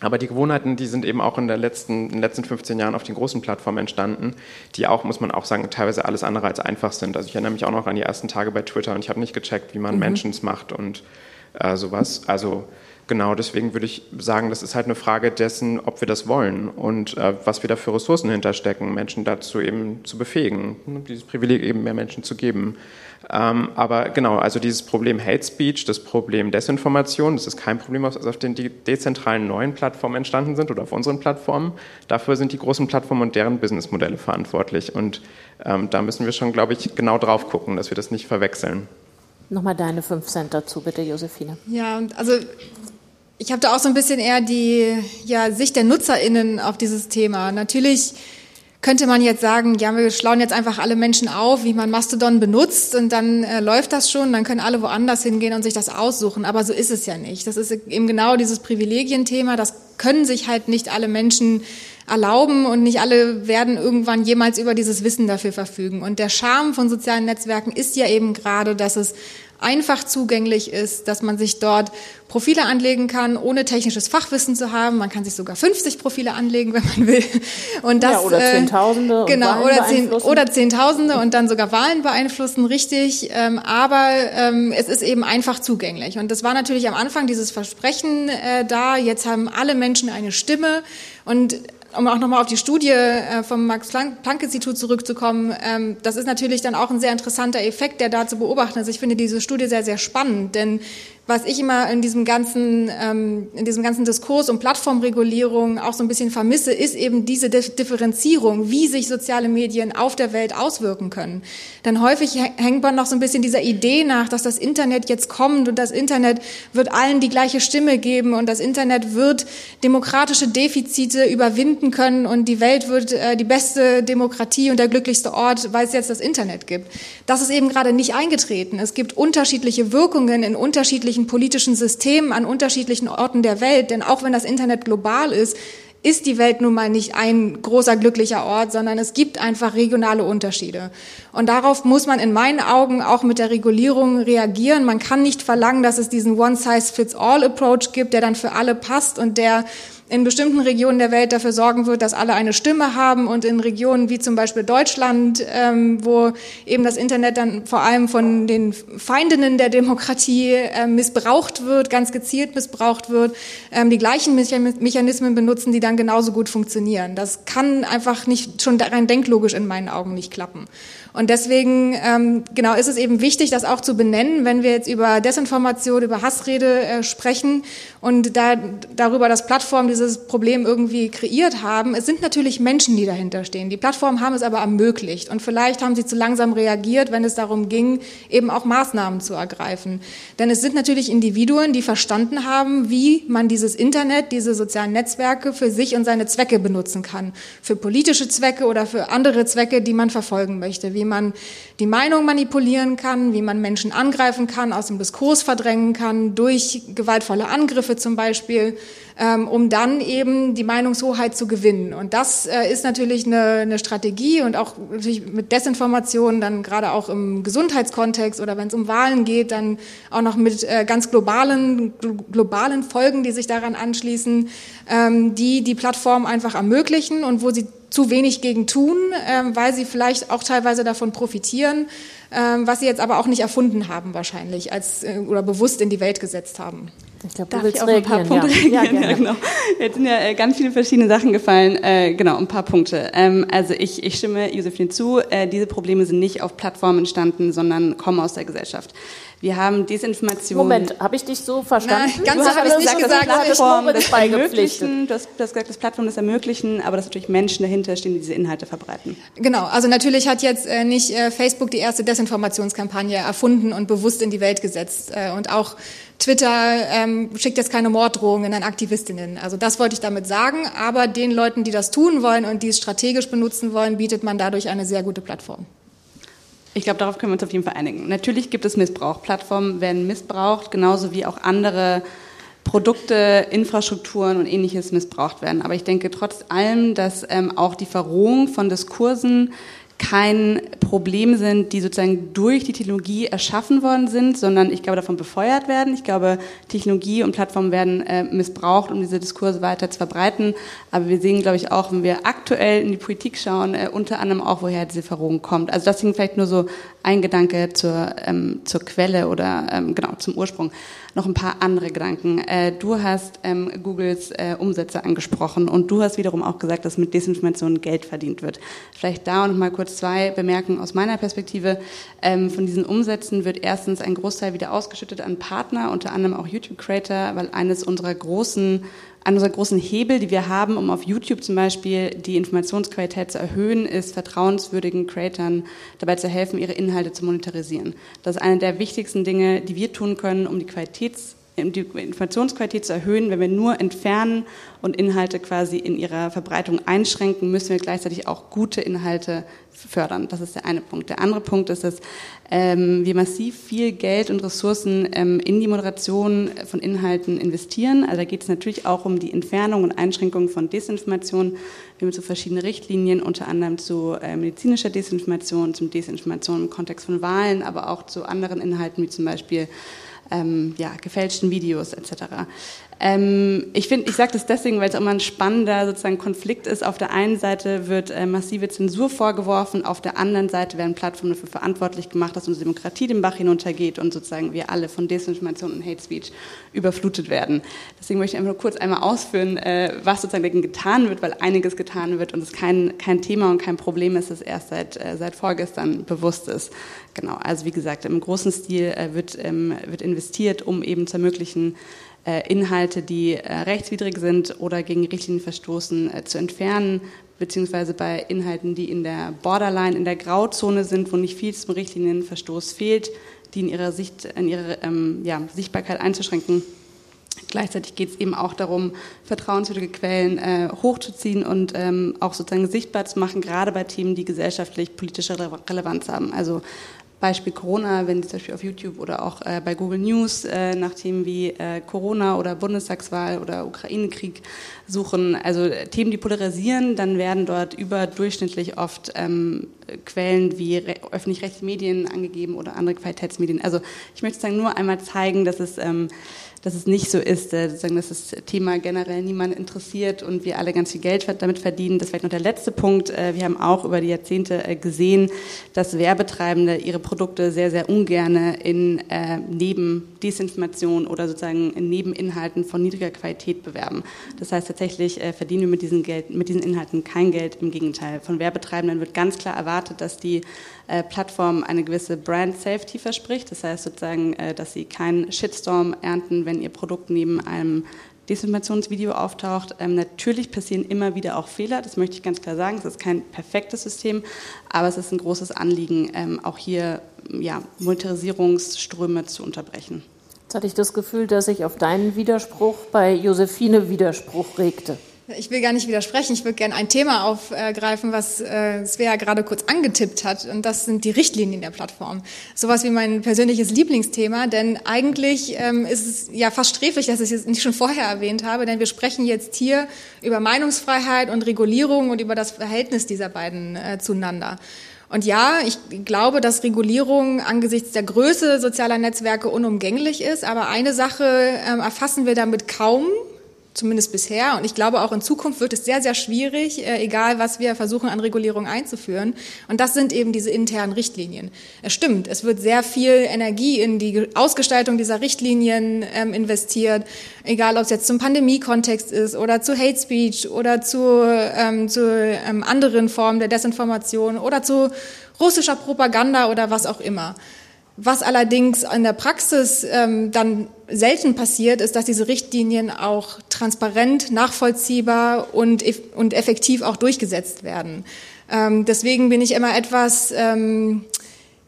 Aber die Gewohnheiten, die sind eben auch in, letzten, in den letzten 15 Jahren auf den großen Plattformen entstanden, die auch, muss man auch sagen, teilweise alles andere als einfach sind. Also ich erinnere mich auch noch an die ersten Tage bei Twitter und ich habe nicht gecheckt, wie man mhm. Mentions macht und äh, sowas. Also Genau, deswegen würde ich sagen, das ist halt eine Frage dessen, ob wir das wollen und äh, was wir da für Ressourcen hinterstecken, Menschen dazu eben zu befähigen, dieses Privileg eben mehr Menschen zu geben. Ähm, aber genau, also dieses Problem Hate Speech, das Problem Desinformation, das ist kein Problem, was auf den dezentralen neuen Plattformen entstanden sind oder auf unseren Plattformen. Dafür sind die großen Plattformen und deren Businessmodelle verantwortlich. Und ähm, da müssen wir schon, glaube ich, genau drauf gucken, dass wir das nicht verwechseln. Nochmal deine fünf Cent dazu, bitte, Josephine. Ja, also ich habe da auch so ein bisschen eher die ja, Sicht der NutzerInnen auf dieses Thema. Natürlich könnte man jetzt sagen, ja, wir schlauen jetzt einfach alle Menschen auf, wie man Mastodon benutzt und dann äh, läuft das schon, dann können alle woanders hingehen und sich das aussuchen. Aber so ist es ja nicht. Das ist eben genau dieses Privilegienthema. Das können sich halt nicht alle Menschen erlauben und nicht alle werden irgendwann jemals über dieses Wissen dafür verfügen. Und der Charme von sozialen Netzwerken ist ja eben gerade, dass es einfach zugänglich ist, dass man sich dort Profile anlegen kann, ohne technisches Fachwissen zu haben. Man kann sich sogar 50 Profile anlegen, wenn man will. Und das, ja, oder äh, Zehntausende. Äh, genau, oder, zehn, oder Zehntausende und dann sogar Wahlen beeinflussen, richtig. Ähm, aber ähm, es ist eben einfach zugänglich. Und das war natürlich am Anfang dieses Versprechen äh, da. Jetzt haben alle Menschen eine Stimme. Und um auch nochmal auf die Studie äh, vom Max-Planck-Institut zurückzukommen, ähm, das ist natürlich dann auch ein sehr interessanter Effekt, der da zu beobachten ist. Ich finde diese Studie sehr, sehr spannend, denn was ich immer in diesem ganzen, ähm, in diesem ganzen Diskurs um Plattformregulierung auch so ein bisschen vermisse, ist eben diese Differenzierung, wie sich soziale Medien auf der Welt auswirken können. Denn häufig hängt man noch so ein bisschen dieser Idee nach, dass das Internet jetzt kommt und das Internet wird allen die gleiche Stimme geben und das Internet wird demokratische Defizite überwinden können und die Welt wird äh, die beste Demokratie und der glücklichste Ort, weil es jetzt das Internet gibt. Das ist eben gerade nicht eingetreten. Es gibt unterschiedliche Wirkungen in unterschiedlichen unterschiedlichen politischen Systemen an unterschiedlichen Orten der Welt. Denn auch wenn das Internet global ist, ist die Welt nun mal nicht ein großer glücklicher Ort, sondern es gibt einfach regionale Unterschiede. Und darauf muss man in meinen Augen auch mit der Regulierung reagieren. Man kann nicht verlangen, dass es diesen One-Size-Fits-All-Approach gibt, der dann für alle passt und der in bestimmten Regionen der Welt dafür sorgen wird, dass alle eine Stimme haben und in Regionen wie zum Beispiel Deutschland, ähm, wo eben das Internet dann vor allem von den Feindinnen der Demokratie äh, missbraucht wird, ganz gezielt missbraucht wird, ähm, die gleichen Mechanismen benutzen, die dann genauso gut funktionieren. Das kann einfach nicht schon rein denklogisch in meinen Augen nicht klappen. Und deswegen ähm, genau ist es eben wichtig, das auch zu benennen, wenn wir jetzt über Desinformation, über Hassrede äh, sprechen und da, darüber, dass Plattformen dieses Problem irgendwie kreiert haben. Es sind natürlich Menschen, die dahinter stehen. Die Plattformen haben es aber ermöglicht und vielleicht haben sie zu langsam reagiert, wenn es darum ging, eben auch Maßnahmen zu ergreifen. Denn es sind natürlich Individuen, die verstanden haben, wie man dieses Internet, diese sozialen Netzwerke für sich und seine Zwecke benutzen kann. Für politische Zwecke oder für andere Zwecke, die man verfolgen möchte. Wie man die Meinung manipulieren kann, wie man Menschen angreifen kann, aus dem Diskurs verdrängen kann, durch gewaltvolle Angriffe zum Beispiel, ähm, um dann eben die Meinungshoheit zu gewinnen. Und das äh, ist natürlich eine, eine Strategie und auch natürlich mit Desinformation, dann gerade auch im Gesundheitskontext oder wenn es um Wahlen geht, dann auch noch mit äh, ganz globalen, globalen Folgen, die sich daran anschließen, ähm, die die Plattform einfach ermöglichen und wo sie zu wenig gegen tun, ähm, weil sie vielleicht auch teilweise davon profitieren, ähm, was sie jetzt aber auch nicht erfunden haben wahrscheinlich als äh, oder bewusst in die Welt gesetzt haben. Ich glaube, du Darf willst ich auf ein paar Punkte ja. reagieren? Ja, ja, genau. Jetzt sind ja äh, ganz viele verschiedene Sachen gefallen. Äh, genau, ein paar Punkte. Ähm, also ich, ich stimme Josephine zu. Äh, diese Probleme sind nicht auf Plattformen entstanden, sondern kommen aus der Gesellschaft. Wir haben Desinformation. Moment, habe ich dich so verstanden? Na, ganz so habe ich nicht gesagt. Plattformen das ermöglichen, du hast, du hast gesagt, dass Plattformen das ermöglichen, aber dass natürlich Menschen dahinter stehen, die diese Inhalte verbreiten. Genau, also natürlich hat jetzt äh, nicht äh, Facebook die erste Desinformationskampagne erfunden und bewusst in die Welt gesetzt. Äh, und auch Twitter ähm, schickt jetzt keine Morddrohungen an Aktivistinnen. Also das wollte ich damit sagen. Aber den Leuten, die das tun wollen und die es strategisch benutzen wollen, bietet man dadurch eine sehr gute Plattform. Ich glaube, darauf können wir uns auf jeden Fall einigen. Natürlich gibt es Missbrauch. Plattformen werden missbraucht, genauso wie auch andere Produkte, Infrastrukturen und ähnliches missbraucht werden. Aber ich denke trotz allem, dass ähm, auch die Verrohung von Diskursen kein Problem sind, die sozusagen durch die Technologie erschaffen worden sind, sondern ich glaube, davon befeuert werden. Ich glaube, Technologie und Plattformen werden äh, missbraucht, um diese Diskurse weiter zu verbreiten. Aber wir sehen, glaube ich, auch, wenn wir aktuell in die Politik schauen, äh, unter anderem auch, woher diese Verrohung kommt. Also das sind vielleicht nur so ein Gedanke zur, ähm, zur Quelle oder ähm, genau zum Ursprung noch ein paar andere Gedanken. Äh, du hast ähm, Googles äh, Umsätze angesprochen und du hast wiederum auch gesagt, dass mit Desinformation Geld verdient wird. Vielleicht da noch mal kurz zwei Bemerkungen aus meiner Perspektive. Ähm, von diesen Umsätzen wird erstens ein Großteil wieder ausgeschüttet an Partner, unter anderem auch YouTube-Creator, weil eines unserer großen einer unserer großen Hebel, die wir haben, um auf YouTube zum Beispiel die Informationsqualität zu erhöhen, ist vertrauenswürdigen Creatern dabei zu helfen, ihre Inhalte zu monetarisieren. Das ist eine der wichtigsten Dinge, die wir tun können, um die Qualitäts die Informationsqualität zu erhöhen, wenn wir nur entfernen und Inhalte quasi in ihrer Verbreitung einschränken, müssen wir gleichzeitig auch gute Inhalte fördern. Das ist der eine Punkt. Der andere Punkt ist, dass ähm, wir massiv viel Geld und Ressourcen ähm, in die Moderation von Inhalten investieren. Also da geht es natürlich auch um die Entfernung und Einschränkung von Desinformation. Wir haben zu verschiedene Richtlinien, unter anderem zu äh, medizinischer Desinformation, zum Desinformation im Kontext von Wahlen, aber auch zu anderen Inhalten wie zum Beispiel ähm, ja, gefälschten Videos etc. Ähm, ich finde, ich sage das deswegen, weil es immer ein spannender sozusagen Konflikt ist. Auf der einen Seite wird äh, massive Zensur vorgeworfen, auf der anderen Seite werden Plattformen dafür verantwortlich gemacht, dass unsere Demokratie den Bach hinuntergeht und sozusagen wir alle von Desinformation und Hate Speech überflutet werden. Deswegen möchte ich einfach nur kurz einmal ausführen, äh, was sozusagen dagegen getan wird, weil einiges getan wird und es kein, kein Thema und kein Problem ist, das erst seit, äh, seit vorgestern bewusst ist. Genau, also wie gesagt, im großen Stil äh, wird, ähm, wird investiert, um eben zu ermöglichen, Inhalte, die äh, rechtswidrig sind oder gegen Richtlinien verstoßen, äh, zu entfernen, beziehungsweise bei Inhalten, die in der Borderline, in der Grauzone sind, wo nicht viel zum Richtlinienverstoß fehlt, die in ihrer, Sicht, in ihrer ähm, ja, Sichtbarkeit einzuschränken. Gleichzeitig geht es eben auch darum, vertrauenswürdige Quellen äh, hochzuziehen und ähm, auch sozusagen sichtbar zu machen, gerade bei Themen, die gesellschaftlich politische Relevanz haben. Also Beispiel Corona, wenn Sie zum Beispiel auf YouTube oder auch äh, bei Google News äh, nach Themen wie äh, Corona oder Bundestagswahl oder Ukraine-Krieg suchen, also Themen, die polarisieren, dann werden dort überdurchschnittlich oft ähm, Quellen wie öffentlich-rechtliche Medien angegeben oder andere Qualitätsmedien. Also ich möchte sagen, nur einmal zeigen, dass es ähm, dass es nicht so ist, äh, dass das Thema generell niemand interessiert und wir alle ganz viel Geld damit verdienen. Das vielleicht noch der letzte Punkt. Äh, wir haben auch über die Jahrzehnte äh, gesehen, dass Werbetreibende ihre Produkte sehr, sehr ungerne in äh, Nebendesinformation oder sozusagen in Nebeninhalten von niedriger Qualität bewerben. Das heißt, tatsächlich verdienen wir mit diesen, Geld, mit diesen Inhalten kein Geld. Im Gegenteil. Von Werbetreibenden wird ganz klar erwartet, dass die äh, Plattform eine gewisse Brand Safety verspricht. Das heißt sozusagen, äh, dass sie keinen Shitstorm ernten, wenn ihr Produkt neben einem Desinformationsvideo auftaucht. Ähm, natürlich passieren immer wieder auch Fehler, das möchte ich ganz klar sagen. Es ist kein perfektes System, aber es ist ein großes Anliegen, ähm, auch hier ja, Monetarisierungsströme zu unterbrechen. Jetzt hatte ich das Gefühl, dass sich auf deinen Widerspruch bei Josephine Widerspruch regte. Ich will gar nicht widersprechen. Ich würde gerne ein Thema aufgreifen, was äh, Svea gerade kurz angetippt hat. Und das sind die Richtlinien der Plattform. Sowas wie mein persönliches Lieblingsthema. Denn eigentlich ähm, ist es ja fast sträflich, dass ich es nicht schon vorher erwähnt habe. Denn wir sprechen jetzt hier über Meinungsfreiheit und Regulierung und über das Verhältnis dieser beiden äh, zueinander. Und ja, ich glaube, dass Regulierung angesichts der Größe sozialer Netzwerke unumgänglich ist. Aber eine Sache ähm, erfassen wir damit kaum zumindest bisher. Und ich glaube, auch in Zukunft wird es sehr, sehr schwierig, äh, egal was wir versuchen an Regulierung einzuführen. Und das sind eben diese internen Richtlinien. Es stimmt, es wird sehr viel Energie in die Ausgestaltung dieser Richtlinien ähm, investiert, egal ob es jetzt zum Pandemie-Kontext ist oder zu Hate Speech oder zu, ähm, zu ähm, anderen Formen der Desinformation oder zu russischer Propaganda oder was auch immer. Was allerdings in der Praxis ähm, dann selten passiert, ist, dass diese Richtlinien auch transparent, nachvollziehbar und, und effektiv auch durchgesetzt werden. Ähm, deswegen bin ich immer etwas, ähm,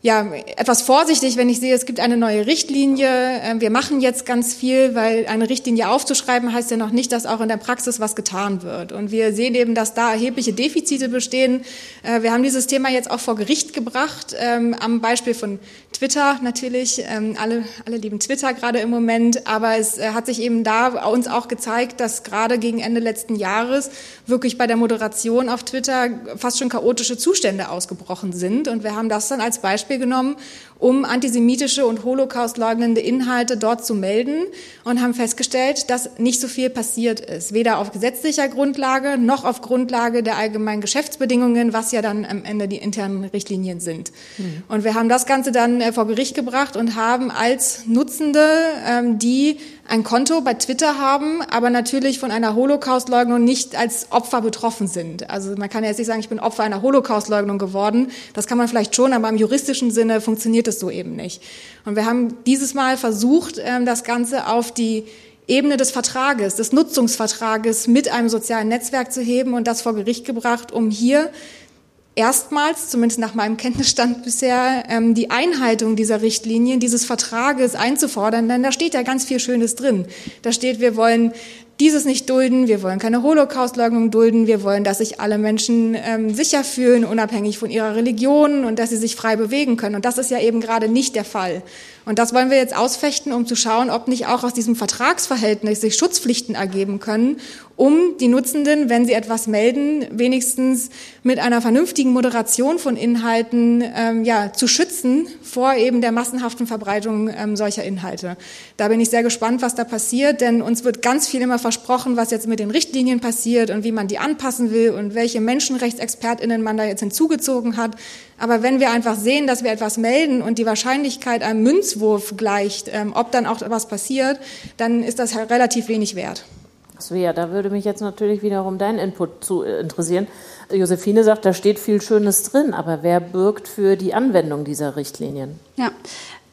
ja, etwas vorsichtig, wenn ich sehe, es gibt eine neue Richtlinie. Ähm, wir machen jetzt ganz viel, weil eine Richtlinie aufzuschreiben heißt ja noch nicht, dass auch in der Praxis was getan wird. Und wir sehen eben, dass da erhebliche Defizite bestehen. Äh, wir haben dieses Thema jetzt auch vor Gericht gebracht, ähm, am Beispiel von Twitter natürlich. Ähm, alle, alle lieben Twitter gerade im Moment. Aber es äh, hat sich eben da uns auch gezeigt, dass gerade gegen Ende letzten Jahres wirklich bei der Moderation auf Twitter fast schon chaotische Zustände ausgebrochen sind. Und wir haben das dann als Beispiel genommen, um antisemitische und Holocaust-leugnende Inhalte dort zu melden und haben festgestellt, dass nicht so viel passiert ist. Weder auf gesetzlicher Grundlage noch auf Grundlage der allgemeinen Geschäftsbedingungen, was ja dann am Ende die internen Richtlinien sind. Mhm. Und wir haben das Ganze dann äh, vor Gericht gebracht und haben als Nutzende, ähm, die ein Konto bei Twitter haben, aber natürlich von einer Holocaustleugnung nicht als Opfer betroffen sind. Also man kann ja jetzt nicht sagen, ich bin Opfer einer Holocaustleugnung geworden. Das kann man vielleicht schon, aber im juristischen Sinne funktioniert es so eben nicht. Und wir haben dieses Mal versucht, ähm, das Ganze auf die Ebene des Vertrages, des Nutzungsvertrages mit einem sozialen Netzwerk zu heben und das vor Gericht gebracht, um hier erstmals, zumindest nach meinem Kenntnisstand bisher, ähm, die Einhaltung dieser Richtlinien, dieses Vertrages einzufordern, denn da steht ja ganz viel Schönes drin. Da steht, wir wollen dieses nicht dulden, wir wollen keine Holocaustleugnung dulden, wir wollen, dass sich alle Menschen ähm, sicher fühlen, unabhängig von ihrer Religion und dass sie sich frei bewegen können. Und das ist ja eben gerade nicht der Fall. Und das wollen wir jetzt ausfechten, um zu schauen, ob nicht auch aus diesem Vertragsverhältnis sich Schutzpflichten ergeben können, um die Nutzenden, wenn sie etwas melden, wenigstens mit einer vernünftigen Moderation von Inhalten ähm, ja, zu schützen vor eben der massenhaften Verbreitung ähm, solcher Inhalte. Da bin ich sehr gespannt, was da passiert, denn uns wird ganz viel immer versprochen, was jetzt mit den Richtlinien passiert und wie man die anpassen will und welche Menschenrechtsexpertinnen man da jetzt hinzugezogen hat. Aber wenn wir einfach sehen, dass wir etwas melden und die Wahrscheinlichkeit einem Münzwurf gleicht, ähm, ob dann auch was passiert, dann ist das halt relativ wenig wert. Svea, da würde mich jetzt natürlich wiederum dein Input zu äh, interessieren. Josephine sagt, da steht viel Schönes drin, aber wer bürgt für die Anwendung dieser Richtlinien? Ja,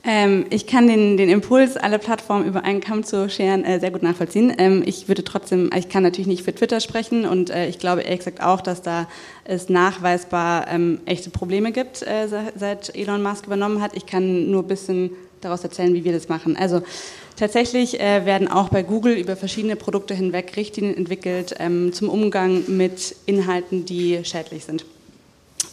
ähm, ich kann den, den Impuls, alle Plattformen über einen Kamm zu scheren, äh, sehr gut nachvollziehen. Ähm, ich würde trotzdem, ich kann natürlich nicht für Twitter sprechen und äh, ich glaube gesagt auch, dass da es nachweisbar ähm, echte Probleme gibt, äh, seit Elon Musk übernommen hat. Ich kann nur ein bisschen daraus erzählen, wie wir das machen. Also Tatsächlich äh, werden auch bei Google über verschiedene Produkte hinweg Richtlinien entwickelt ähm, zum Umgang mit Inhalten, die schädlich sind.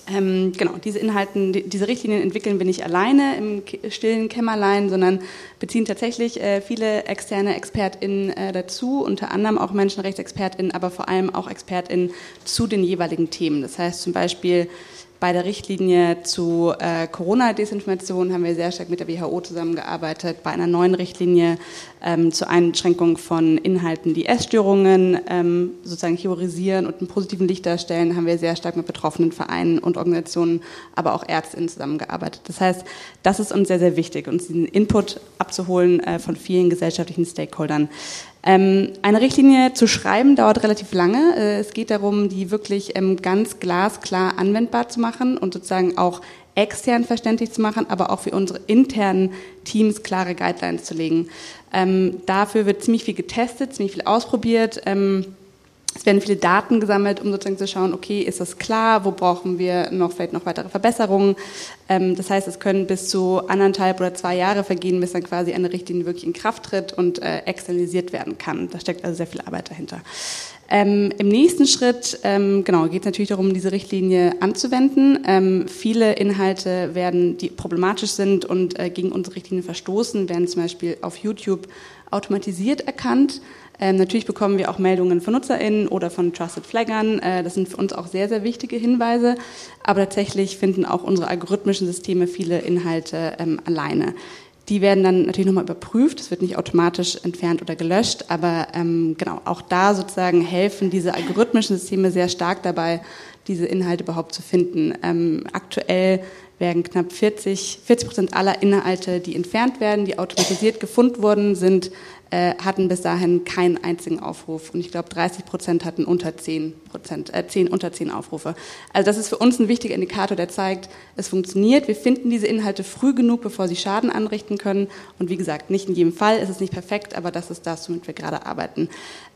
Ähm, genau, diese Inhalten, die, diese Richtlinien entwickeln wir nicht alleine im stillen Kämmerlein, sondern beziehen tatsächlich äh, viele externe ExpertInnen äh, dazu, unter anderem auch MenschenrechtsexpertInnen, aber vor allem auch ExpertInnen zu den jeweiligen Themen. Das heißt zum Beispiel bei der Richtlinie zu äh, Corona-Desinformation haben wir sehr stark mit der WHO zusammengearbeitet. Bei einer neuen Richtlinie ähm, zur Einschränkung von Inhalten, die Essstörungen ähm, sozusagen theorisieren und einen positiven Licht darstellen, haben wir sehr stark mit betroffenen Vereinen und Organisationen, aber auch Ärztinnen zusammengearbeitet. Das heißt, das ist uns sehr, sehr wichtig, uns diesen Input abzuholen äh, von vielen gesellschaftlichen Stakeholdern. Ähm, eine Richtlinie zu schreiben dauert relativ lange. Äh, es geht darum, die wirklich ähm, ganz glasklar anwendbar zu machen und sozusagen auch extern verständlich zu machen, aber auch für unsere internen Teams klare Guidelines zu legen. Ähm, dafür wird ziemlich viel getestet, ziemlich viel ausprobiert. Es werden viele Daten gesammelt, um sozusagen zu schauen, okay, ist das klar, wo brauchen wir noch vielleicht noch weitere Verbesserungen. Ähm, das heißt, es können bis zu anderthalb oder zwei Jahre vergehen, bis dann quasi eine Richtlinie wirklich in Kraft tritt und äh, externalisiert werden kann. Da steckt also sehr viel Arbeit dahinter. Ähm, Im nächsten Schritt ähm, genau, geht es natürlich darum, diese Richtlinie anzuwenden. Ähm, viele Inhalte werden, die problematisch sind und äh, gegen unsere Richtlinie verstoßen, werden zum Beispiel auf YouTube automatisiert erkannt. Ähm, natürlich bekommen wir auch Meldungen von NutzerInnen oder von Trusted Flaggern. Äh, das sind für uns auch sehr, sehr wichtige Hinweise. Aber tatsächlich finden auch unsere algorithmischen Systeme viele Inhalte ähm, alleine. Die werden dann natürlich nochmal überprüft. Es wird nicht automatisch entfernt oder gelöscht, aber ähm, genau auch da sozusagen helfen diese algorithmischen Systeme sehr stark dabei, diese Inhalte überhaupt zu finden. Ähm, aktuell werden knapp 40, 40 Prozent aller Inhalte, die entfernt werden, die automatisiert gefunden wurden, sind äh, hatten bis dahin keinen einzigen Aufruf. Und ich glaube, 30 Prozent hatten unter 10 Prozent, äh, 10 unter 10 Aufrufe. Also das ist für uns ein wichtiger Indikator, der zeigt, es funktioniert. Wir finden diese Inhalte früh genug, bevor sie Schaden anrichten können. Und wie gesagt, nicht in jedem Fall ist es nicht perfekt, aber das ist das, womit wir gerade arbeiten.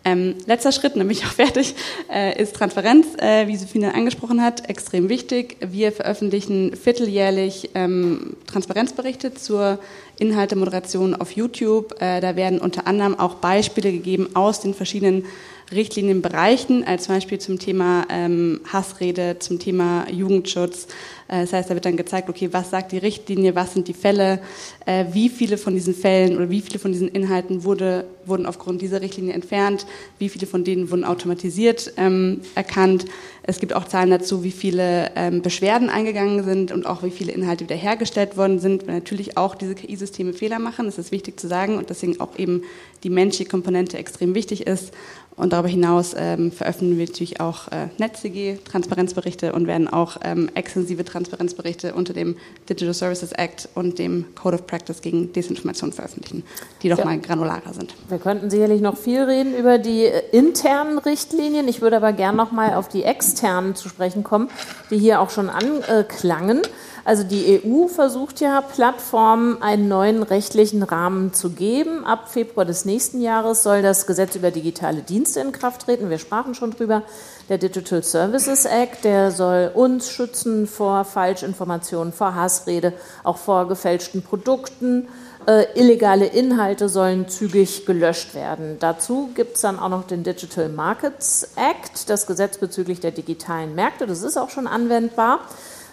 Ähm, letzter Schritt, nämlich auch fertig, äh, ist Transparenz, äh, wie Sophie angesprochen hat, extrem wichtig. Wir veröffentlichen vierteljährlich vierteljährlich ähm, Transparenzberichte zur Inhaltemoderation auf YouTube. Äh, da werden unter anderem auch Beispiele gegeben aus den verschiedenen Richtlinienbereichen, als Beispiel zum Thema ähm, Hassrede, zum Thema Jugendschutz. Äh, das heißt, da wird dann gezeigt, okay, was sagt die Richtlinie, was sind die Fälle, äh, wie viele von diesen Fällen oder wie viele von diesen Inhalten wurde, wurden aufgrund dieser Richtlinie entfernt, wie viele von denen wurden automatisiert ähm, erkannt. Es gibt auch Zahlen dazu, wie viele ähm, Beschwerden eingegangen sind und auch wie viele Inhalte wiederhergestellt worden sind, weil natürlich auch diese KI-Systeme Fehler machen, das ist wichtig zu sagen und deswegen auch eben die menschliche Komponente extrem wichtig ist. Und darüber hinaus ähm, veröffentlichen wir natürlich auch äh, NetzCG Transparenzberichte und werden auch ähm, extensive Transparenzberichte unter dem Digital Services Act und dem Code of Practice gegen Desinformation veröffentlichen, die doch ja. mal granularer sind. Wir könnten sicherlich noch viel reden über die äh, internen Richtlinien. Ich würde aber gern noch mal auf die externen zu sprechen kommen, die hier auch schon anklangen. Also die EU versucht ja, Plattformen einen neuen rechtlichen Rahmen zu geben. Ab Februar des nächsten Jahres soll das Gesetz über digitale Dienste in Kraft treten. Wir sprachen schon drüber. Der Digital Services Act, der soll uns schützen vor Falschinformationen, vor Hassrede, auch vor gefälschten Produkten. Äh, illegale Inhalte sollen zügig gelöscht werden. Dazu gibt es dann auch noch den Digital Markets Act, das Gesetz bezüglich der digitalen Märkte. Das ist auch schon anwendbar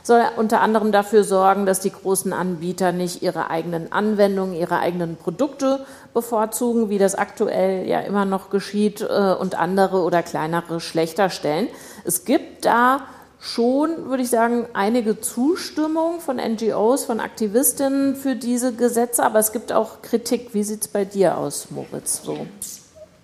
soll unter anderem dafür sorgen, dass die großen Anbieter nicht ihre eigenen Anwendungen, ihre eigenen Produkte bevorzugen, wie das aktuell ja immer noch geschieht, äh, und andere oder kleinere schlechter stellen. Es gibt da schon, würde ich sagen, einige Zustimmung von NGOs, von Aktivistinnen für diese Gesetze, aber es gibt auch Kritik. Wie sieht es bei dir aus, Moritz? So.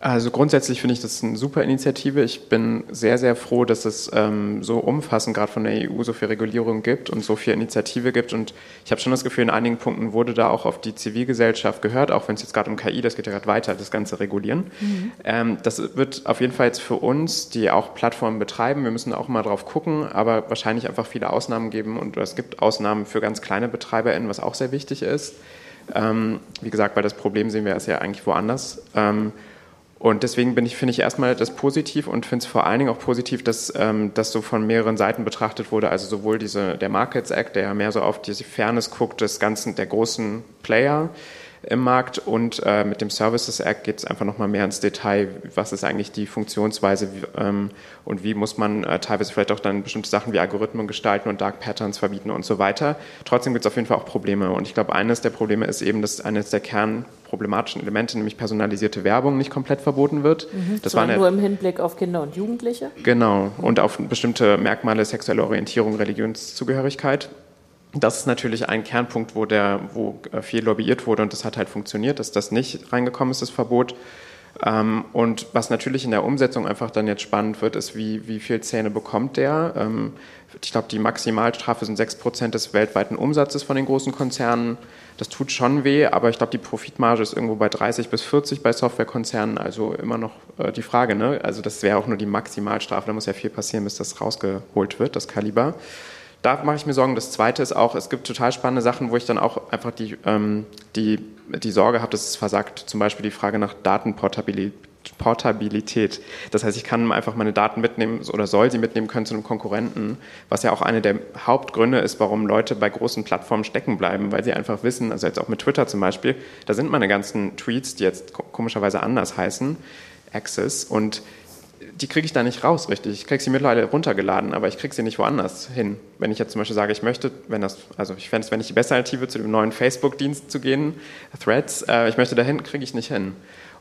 Also grundsätzlich finde ich das eine super Initiative. Ich bin sehr, sehr froh, dass es ähm, so umfassend gerade von der EU so viel Regulierung gibt und so viel Initiative gibt. Und ich habe schon das Gefühl, in einigen Punkten wurde da auch auf die Zivilgesellschaft gehört, auch wenn es jetzt gerade um KI, das geht ja gerade weiter, das Ganze regulieren. Mhm. Ähm, das wird auf jeden Fall jetzt für uns, die auch Plattformen betreiben, wir müssen auch mal drauf gucken, aber wahrscheinlich einfach viele Ausnahmen geben. Und es gibt Ausnahmen für ganz kleine BetreiberInnen, was auch sehr wichtig ist. Ähm, wie gesagt, weil das Problem sehen wir ist ja eigentlich woanders. Ähm, und deswegen bin ich, finde ich erstmal das positiv und finde es vor allen Dingen auch positiv, dass ähm, das so von mehreren Seiten betrachtet wurde. Also sowohl diese, der Markets Act, der ja mehr so auf diese Fairness guckt, des ganzen, der großen Player, im Markt und äh, mit dem Services Act geht es einfach nochmal mehr ins Detail, was ist eigentlich die Funktionsweise wie, ähm, und wie muss man äh, teilweise vielleicht auch dann bestimmte Sachen wie Algorithmen gestalten und Dark Patterns verbieten und so weiter. Trotzdem gibt es auf jeden Fall auch Probleme und ich glaube, eines der Probleme ist eben, dass eines der kernproblematischen Elemente, nämlich personalisierte Werbung, nicht komplett verboten wird. Mhm, das war nur im Hinblick auf Kinder und Jugendliche? Genau und auf bestimmte Merkmale sexuelle Orientierung, Religionszugehörigkeit das ist natürlich ein Kernpunkt, wo, der, wo äh, viel lobbyiert wurde und das hat halt funktioniert, dass das nicht reingekommen ist, das Verbot. Ähm, und was natürlich in der Umsetzung einfach dann jetzt spannend wird, ist, wie, wie viel Zähne bekommt der? Ähm, ich glaube, die Maximalstrafe sind 6% des weltweiten Umsatzes von den großen Konzernen. Das tut schon weh, aber ich glaube, die Profitmarge ist irgendwo bei 30 bis 40 bei Softwarekonzernen. Also immer noch äh, die Frage, ne? Also das wäre auch nur die Maximalstrafe. Da muss ja viel passieren, bis das rausgeholt wird, das Kaliber da mache ich mir Sorgen. Das Zweite ist auch, es gibt total spannende Sachen, wo ich dann auch einfach die, ähm, die, die Sorge habe, dass es versagt. Zum Beispiel die Frage nach Datenportabilität. Das heißt, ich kann einfach meine Daten mitnehmen oder soll sie mitnehmen können zu einem Konkurrenten, was ja auch eine der Hauptgründe ist, warum Leute bei großen Plattformen stecken bleiben, weil sie einfach wissen, also jetzt auch mit Twitter zum Beispiel, da sind meine ganzen Tweets, die jetzt komischerweise anders heißen, Access und die kriege ich da nicht raus, richtig. Ich kriege sie mittlerweile runtergeladen, aber ich kriege sie nicht woanders hin. Wenn ich jetzt zum Beispiel sage, ich möchte, wenn das, also ich fände es, wenn ich die bessere Alternative zu dem neuen Facebook-Dienst zu gehen, Threads, äh, ich möchte dahin, kriege ich nicht hin.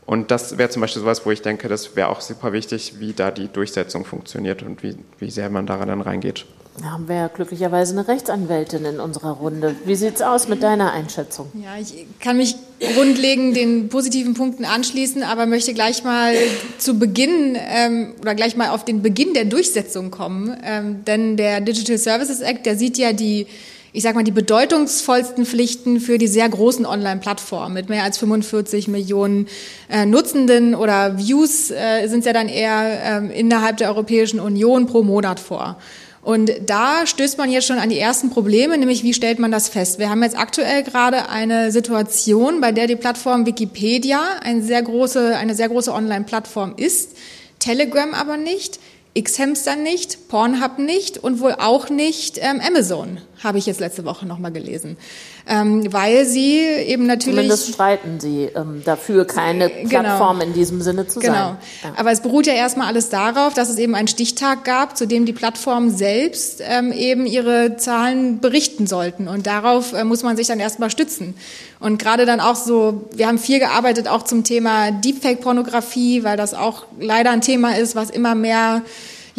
Und das wäre zum Beispiel sowas, wo ich denke, das wäre auch super wichtig, wie da die Durchsetzung funktioniert und wie, wie sehr man daran dann reingeht. Da haben wir ja glücklicherweise eine Rechtsanwältin in unserer Runde. Wie sieht es aus mit deiner Einschätzung? Ja, ich kann mich grundlegend den positiven Punkten anschließen, aber möchte gleich mal zu Beginn ähm, oder gleich mal auf den Beginn der Durchsetzung kommen. Ähm, denn der Digital Services Act, der sieht ja die ich sage mal, die bedeutungsvollsten Pflichten für die sehr großen Online-Plattformen mit mehr als 45 Millionen äh, Nutzenden oder Views äh, sind ja dann eher äh, innerhalb der Europäischen Union pro Monat vor. Und da stößt man jetzt schon an die ersten Probleme, nämlich wie stellt man das fest? Wir haben jetzt aktuell gerade eine Situation, bei der die Plattform Wikipedia eine sehr große, eine sehr große Online-Plattform ist, Telegram aber nicht, Xhamster nicht, Pornhub nicht und wohl auch nicht ähm, Amazon. Habe ich jetzt letzte Woche nochmal gelesen. Ähm, weil sie eben natürlich. Zumindest streiten sie ähm, dafür, keine genau. Plattform genau. in diesem Sinne zu genau. sein. Genau. Aber es beruht ja erstmal alles darauf, dass es eben einen Stichtag gab, zu dem die Plattformen selbst ähm, eben ihre Zahlen berichten sollten. Und darauf äh, muss man sich dann erstmal stützen. Und gerade dann auch so, wir haben viel gearbeitet auch zum Thema Deepfake-Pornografie, weil das auch leider ein Thema ist, was immer mehr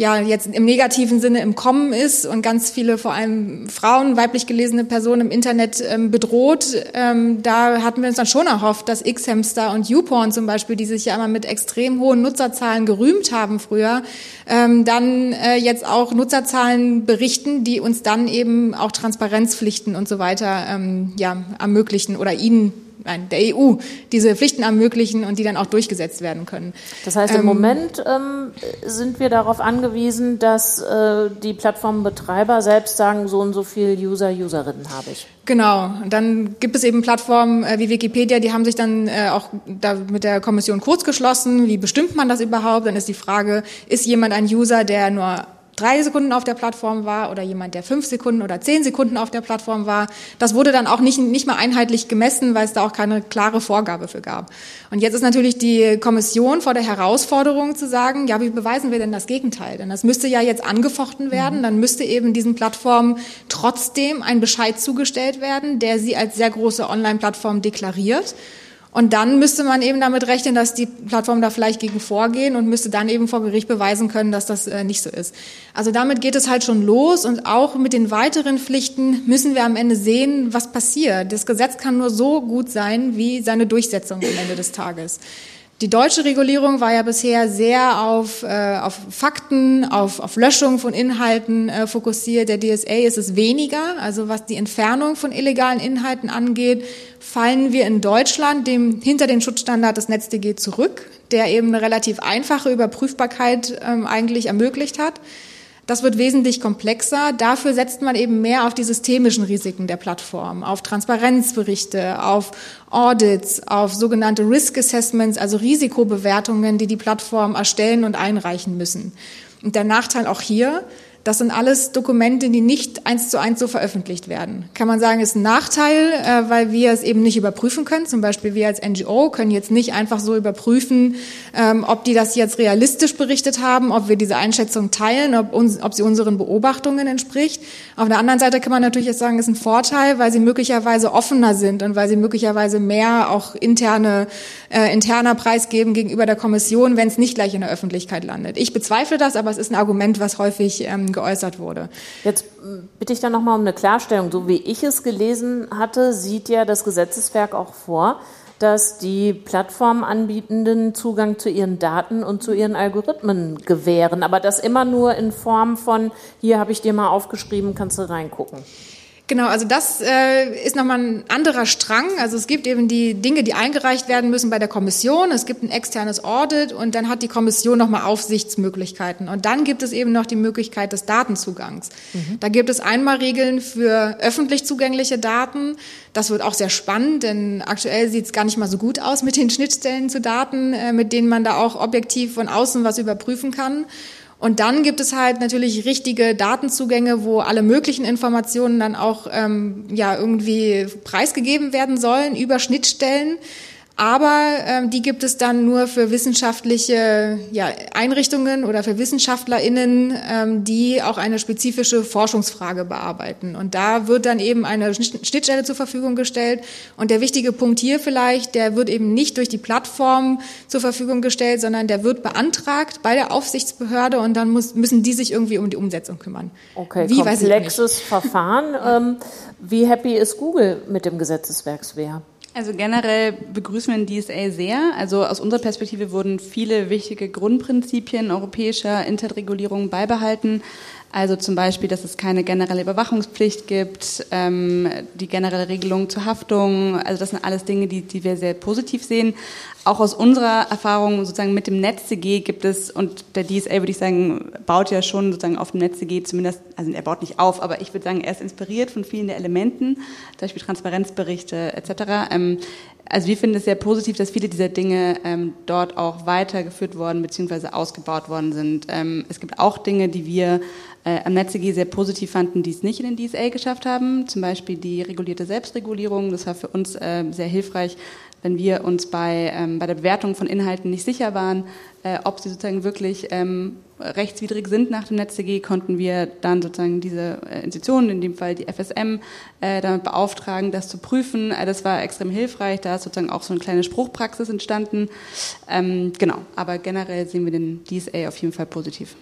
ja jetzt im negativen Sinne im Kommen ist und ganz viele, vor allem Frauen, weiblich gelesene Personen im Internet ähm, bedroht. Ähm, da hatten wir uns dann schon erhofft, dass X-Hamster und YouPorn zum Beispiel, die sich ja immer mit extrem hohen Nutzerzahlen gerühmt haben früher, ähm, dann äh, jetzt auch Nutzerzahlen berichten, die uns dann eben auch Transparenzpflichten und so weiter ähm, ja, ermöglichen oder ihnen nein, der EU diese Pflichten ermöglichen und die dann auch durchgesetzt werden können. Das heißt, im ähm, Moment ähm, sind wir darauf angewiesen, dass äh, die Plattformbetreiber selbst sagen, so und so viel User, Userinnen habe ich. Genau. Und dann gibt es eben Plattformen äh, wie Wikipedia, die haben sich dann äh, auch da mit der Kommission kurz geschlossen. Wie bestimmt man das überhaupt? Dann ist die Frage, ist jemand ein User, der nur drei Sekunden auf der Plattform war oder jemand, der fünf Sekunden oder zehn Sekunden auf der Plattform war. Das wurde dann auch nicht, nicht mehr einheitlich gemessen, weil es da auch keine klare Vorgabe für gab. Und jetzt ist natürlich die Kommission vor der Herausforderung zu sagen, ja, wie beweisen wir denn das Gegenteil? Denn das müsste ja jetzt angefochten werden. Mhm. Dann müsste eben diesen Plattformen trotzdem ein Bescheid zugestellt werden, der sie als sehr große Online-Plattform deklariert. Und dann müsste man eben damit rechnen, dass die Plattformen da vielleicht gegen vorgehen und müsste dann eben vor Gericht beweisen können, dass das äh, nicht so ist. Also damit geht es halt schon los und auch mit den weiteren Pflichten müssen wir am Ende sehen, was passiert. Das Gesetz kann nur so gut sein wie seine Durchsetzung am Ende des Tages. Die deutsche Regulierung war ja bisher sehr auf, äh, auf Fakten, auf, auf Löschung von Inhalten äh, fokussiert. Der DSA ist es weniger. Also was die Entfernung von illegalen Inhalten angeht, fallen wir in Deutschland dem hinter den Schutzstandard des NetzDG zurück, der eben eine relativ einfache Überprüfbarkeit ähm, eigentlich ermöglicht hat. Das wird wesentlich komplexer. Dafür setzt man eben mehr auf die systemischen Risiken der Plattform, auf Transparenzberichte, auf Audits, auf sogenannte Risk Assessments, also Risikobewertungen, die die Plattform erstellen und einreichen müssen. Und der Nachteil auch hier, das sind alles Dokumente, die nicht eins zu eins so veröffentlicht werden. Kann man sagen, ist ein Nachteil, äh, weil wir es eben nicht überprüfen können. Zum Beispiel wir als NGO können jetzt nicht einfach so überprüfen, ähm, ob die das jetzt realistisch berichtet haben, ob wir diese Einschätzung teilen, ob, uns, ob sie unseren Beobachtungen entspricht. Auf der anderen Seite kann man natürlich jetzt sagen, ist ein Vorteil, weil sie möglicherweise offener sind und weil sie möglicherweise mehr auch interne, äh, interner preisgeben gegenüber der Kommission, wenn es nicht gleich in der Öffentlichkeit landet. Ich bezweifle das, aber es ist ein Argument, was häufig ähm, geäußert wurde. Jetzt bitte ich da nochmal um eine Klarstellung. So wie ich es gelesen hatte, sieht ja das Gesetzeswerk auch vor, dass die Plattformanbietenden Zugang zu ihren Daten und zu ihren Algorithmen gewähren, aber das immer nur in Form von, hier habe ich dir mal aufgeschrieben, kannst du reingucken. Genau, also das äh, ist nochmal ein anderer Strang. Also es gibt eben die Dinge, die eingereicht werden müssen bei der Kommission. Es gibt ein externes Audit und dann hat die Kommission nochmal Aufsichtsmöglichkeiten. Und dann gibt es eben noch die Möglichkeit des Datenzugangs. Mhm. Da gibt es einmal Regeln für öffentlich zugängliche Daten. Das wird auch sehr spannend, denn aktuell sieht es gar nicht mal so gut aus mit den Schnittstellen zu Daten, äh, mit denen man da auch objektiv von außen was überprüfen kann. Und dann gibt es halt natürlich richtige Datenzugänge, wo alle möglichen Informationen dann auch ähm, ja irgendwie preisgegeben werden sollen über Schnittstellen. Aber ähm, die gibt es dann nur für wissenschaftliche ja, Einrichtungen oder für WissenschaftlerInnen, ähm, die auch eine spezifische Forschungsfrage bearbeiten. Und da wird dann eben eine Schnittstelle zur Verfügung gestellt. Und der wichtige Punkt hier vielleicht, der wird eben nicht durch die Plattform zur Verfügung gestellt, sondern der wird beantragt bei der Aufsichtsbehörde und dann muss, müssen die sich irgendwie um die Umsetzung kümmern. Okay, Wie, komplexes Verfahren. Ähm, wie happy ist Google mit dem Gesetzeswerk Svea? Also generell begrüßen wir den DSA sehr. Also aus unserer Perspektive wurden viele wichtige Grundprinzipien europäischer Internetregulierung beibehalten. Also zum Beispiel, dass es keine generelle Überwachungspflicht gibt, ähm, die generelle Regelung zur Haftung. Also das sind alles Dinge, die, die wir sehr positiv sehen. Auch aus unserer Erfahrung sozusagen mit dem NetzDG gibt es, und der DSA würde ich sagen, baut ja schon sozusagen auf dem NetzDG zumindest, also er baut nicht auf, aber ich würde sagen, er ist inspiriert von vielen der Elementen, zum Beispiel Transparenzberichte etc. Ähm, also wir finden es sehr positiv, dass viele dieser Dinge ähm, dort auch weitergeführt worden bzw. ausgebaut worden sind. Ähm, es gibt auch Dinge, die wir äh, am NetzDG sehr positiv fanden, die es nicht in den DSA geschafft haben. Zum Beispiel die regulierte Selbstregulierung. Das war für uns äh, sehr hilfreich, wenn wir uns bei, ähm, bei der Bewertung von Inhalten nicht sicher waren, äh, ob sie sozusagen wirklich ähm, rechtswidrig sind nach dem NetzDG, konnten wir dann sozusagen diese äh, Institutionen, in dem Fall die FSM, äh, damit beauftragen, das zu prüfen. Äh, das war extrem hilfreich, da ist sozusagen auch so eine kleine Spruchpraxis entstanden. Ähm, genau, aber generell sehen wir den DSA auf jeden Fall positiv.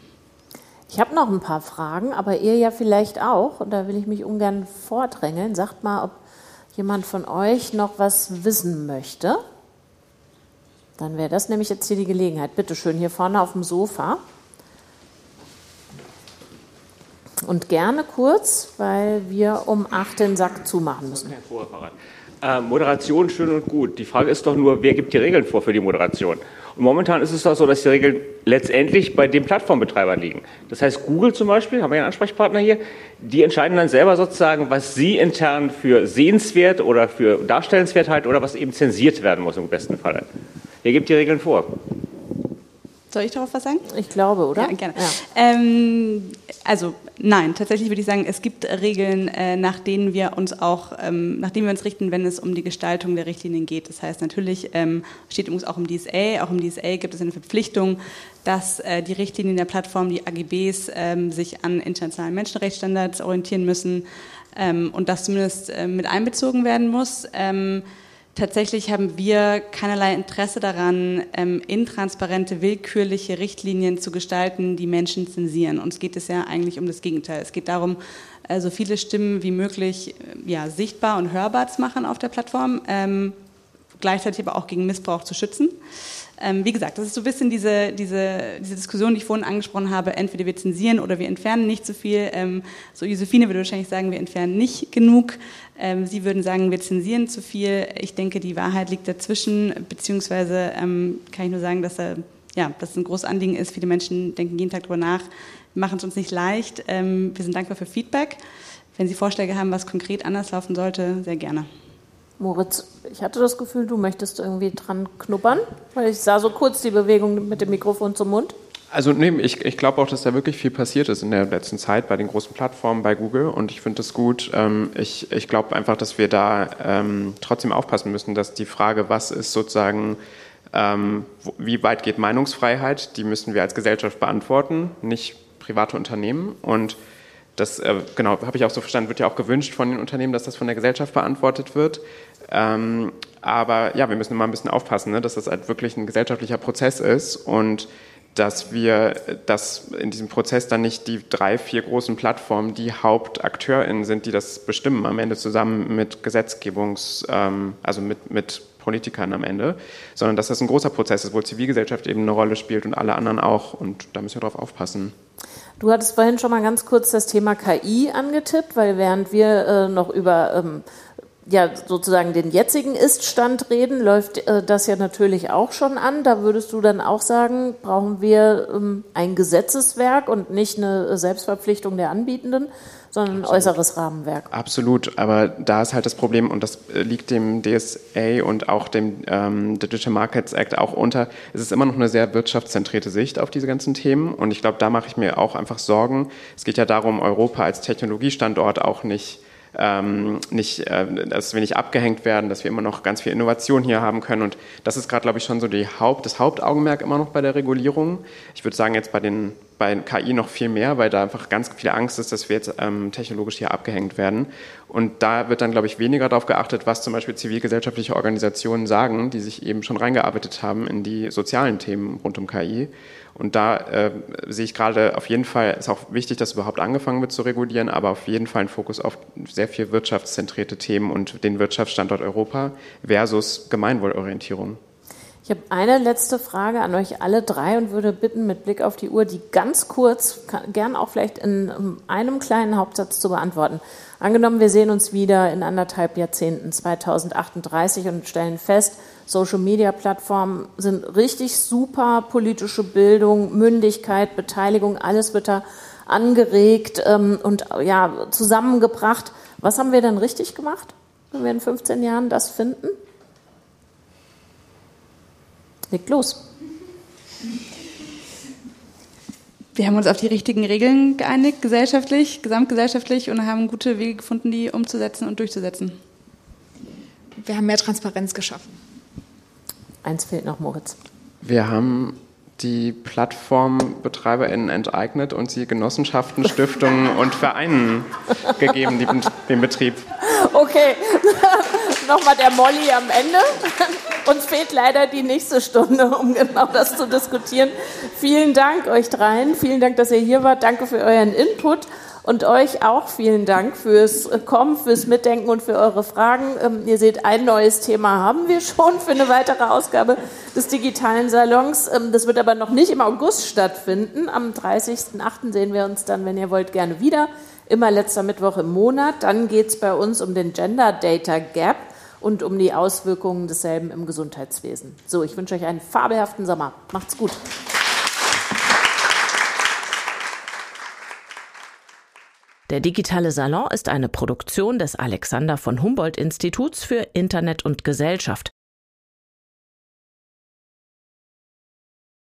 Ich habe noch ein paar Fragen, aber ihr ja vielleicht auch, und da will ich mich ungern vordrängeln. Sagt mal, ob jemand von euch noch was wissen möchte. Dann wäre das nämlich jetzt hier die Gelegenheit. Bitte schön, hier vorne auf dem Sofa. Und gerne kurz, weil wir um acht den Sack zumachen müssen. Äh, Moderation schön und gut. Die Frage ist doch nur, wer gibt die Regeln vor für die Moderation? Und momentan ist es doch so, dass die Regeln letztendlich bei den Plattformbetreibern liegen. Das heißt, Google zum Beispiel, haben wir einen Ansprechpartner hier, die entscheiden dann selber sozusagen, was sie intern für sehenswert oder für darstellenswert halten oder was eben zensiert werden muss im besten Falle. Wer gibt die Regeln vor? Soll ich darauf was sagen? Ich glaube, oder? Ja, gerne. Ja. Ähm, also nein, tatsächlich würde ich sagen, es gibt Regeln, äh, nach denen wir uns auch, ähm, nach denen wir uns richten, wenn es um die Gestaltung der Richtlinien geht. Das heißt natürlich ähm, steht übrigens auch im DSA, auch im DSA gibt es eine Verpflichtung, dass äh, die Richtlinien der Plattform, die AGBs, ähm, sich an internationalen Menschenrechtsstandards orientieren müssen ähm, und das zumindest äh, mit einbezogen werden muss. Tatsächlich haben wir keinerlei Interesse daran, ähm, intransparente, willkürliche Richtlinien zu gestalten, die Menschen zensieren. Uns geht es ja eigentlich um das Gegenteil. Es geht darum, äh, so viele Stimmen wie möglich äh, ja, sichtbar und hörbar zu machen auf der Plattform, ähm, gleichzeitig aber auch gegen Missbrauch zu schützen. Ähm, wie gesagt, das ist so ein bisschen diese, diese, diese Diskussion, die ich vorhin angesprochen habe. Entweder wir zensieren oder wir entfernen nicht so viel. Ähm, so Josephine würde wahrscheinlich sagen, wir entfernen nicht genug. Ähm, Sie würden sagen, wir zensieren zu viel. Ich denke, die Wahrheit liegt dazwischen, beziehungsweise ähm, kann ich nur sagen, dass, er, ja, dass es ein großes Anliegen ist. Viele Menschen denken jeden Tag darüber nach, machen es uns nicht leicht. Ähm, wir sind dankbar für Feedback. Wenn Sie Vorschläge haben, was konkret anders laufen sollte, sehr gerne. Moritz, ich hatte das Gefühl, du möchtest irgendwie dran knuppern, weil ich sah so kurz die Bewegung mit dem Mikrofon zum Mund. Also nee, ich, ich glaube auch, dass da wirklich viel passiert ist in der letzten Zeit bei den großen Plattformen, bei Google und ich finde das gut. Ähm, ich ich glaube einfach, dass wir da ähm, trotzdem aufpassen müssen, dass die Frage, was ist sozusagen, ähm, wie weit geht Meinungsfreiheit, die müssen wir als Gesellschaft beantworten, nicht private Unternehmen und das, äh, genau, habe ich auch so verstanden, wird ja auch gewünscht von den Unternehmen, dass das von der Gesellschaft beantwortet wird. Ähm, aber ja, wir müssen immer ein bisschen aufpassen, ne, dass das halt wirklich ein gesellschaftlicher Prozess ist und dass wir, dass in diesem Prozess dann nicht die drei, vier großen Plattformen die HauptakteurInnen sind, die das bestimmen, am Ende zusammen mit Gesetzgebungs-, ähm, also mit, mit Politikern am Ende, sondern dass das ein großer Prozess ist, wo Zivilgesellschaft eben eine Rolle spielt und alle anderen auch. Und da müssen wir drauf aufpassen. Du hattest vorhin schon mal ganz kurz das Thema KI angetippt, weil während wir äh, noch über ähm, ja, sozusagen den jetzigen Ist-Stand reden, läuft äh, das ja natürlich auch schon an. Da würdest du dann auch sagen, brauchen wir ähm, ein Gesetzeswerk und nicht eine Selbstverpflichtung der Anbietenden, sondern ein Absolut. äußeres Rahmenwerk. Absolut, aber da ist halt das Problem, und das äh, liegt dem DSA und auch dem ähm, Digital Markets Act auch unter, es ist immer noch eine sehr wirtschaftszentrierte Sicht auf diese ganzen Themen. Und ich glaube, da mache ich mir auch einfach Sorgen. Es geht ja darum, Europa als Technologiestandort auch nicht ähm, nicht, äh, dass wir nicht abgehängt werden, dass wir immer noch ganz viel Innovation hier haben können. Und das ist gerade, glaube ich, schon so die Haupt, das Hauptaugenmerk immer noch bei der Regulierung. Ich würde sagen, jetzt bei den bei KI noch viel mehr, weil da einfach ganz viel Angst ist, dass wir jetzt ähm, technologisch hier abgehängt werden. Und da wird dann, glaube ich, weniger darauf geachtet, was zum Beispiel zivilgesellschaftliche Organisationen sagen, die sich eben schon reingearbeitet haben in die sozialen Themen rund um KI. Und da äh, sehe ich gerade auf jeden Fall, ist auch wichtig, dass überhaupt angefangen wird zu regulieren, aber auf jeden Fall ein Fokus auf sehr viel wirtschaftszentrierte Themen und den Wirtschaftsstandort Europa versus Gemeinwohlorientierung. Ich habe eine letzte Frage an euch alle drei und würde bitten, mit Blick auf die Uhr, die ganz kurz, gern auch vielleicht in einem kleinen Hauptsatz zu beantworten. Angenommen, wir sehen uns wieder in anderthalb Jahrzehnten, 2038, und stellen fest, Social-Media-Plattformen sind richtig super politische Bildung, Mündigkeit, Beteiligung, alles wird da angeregt ähm, und ja, zusammengebracht. Was haben wir denn richtig gemacht, wenn wir in 15 Jahren das finden? Legt los. Wir haben uns auf die richtigen Regeln geeinigt, gesellschaftlich, gesamtgesellschaftlich und haben gute Wege gefunden, die umzusetzen und durchzusetzen. Wir haben mehr Transparenz geschaffen. Eins fehlt noch, Moritz. Wir haben die PlattformbetreiberInnen enteignet und sie Genossenschaften, Stiftungen und Vereinen gegeben, die, den Betrieb. Okay, nochmal der Molly am Ende. Uns fehlt leider die nächste Stunde, um genau das zu diskutieren. Vielen Dank euch dreien. Vielen Dank, dass ihr hier wart. Danke für euren Input. Und euch auch vielen Dank fürs Kommen, fürs Mitdenken und für eure Fragen. Ähm, ihr seht, ein neues Thema haben wir schon für eine weitere Ausgabe des digitalen Salons. Ähm, das wird aber noch nicht im August stattfinden. Am 30.08. sehen wir uns dann, wenn ihr wollt, gerne wieder. Immer letzter Mittwoch im Monat. Dann geht es bei uns um den Gender Data Gap und um die Auswirkungen desselben im Gesundheitswesen. So, ich wünsche euch einen fabelhaften Sommer. Macht's gut. Der digitale Salon ist eine Produktion des Alexander von Humboldt Instituts für Internet und Gesellschaft.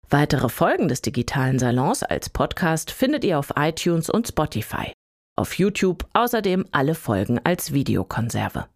Weitere Folgen des digitalen Salons als Podcast findet ihr auf iTunes und Spotify. Auf YouTube außerdem alle Folgen als Videokonserve.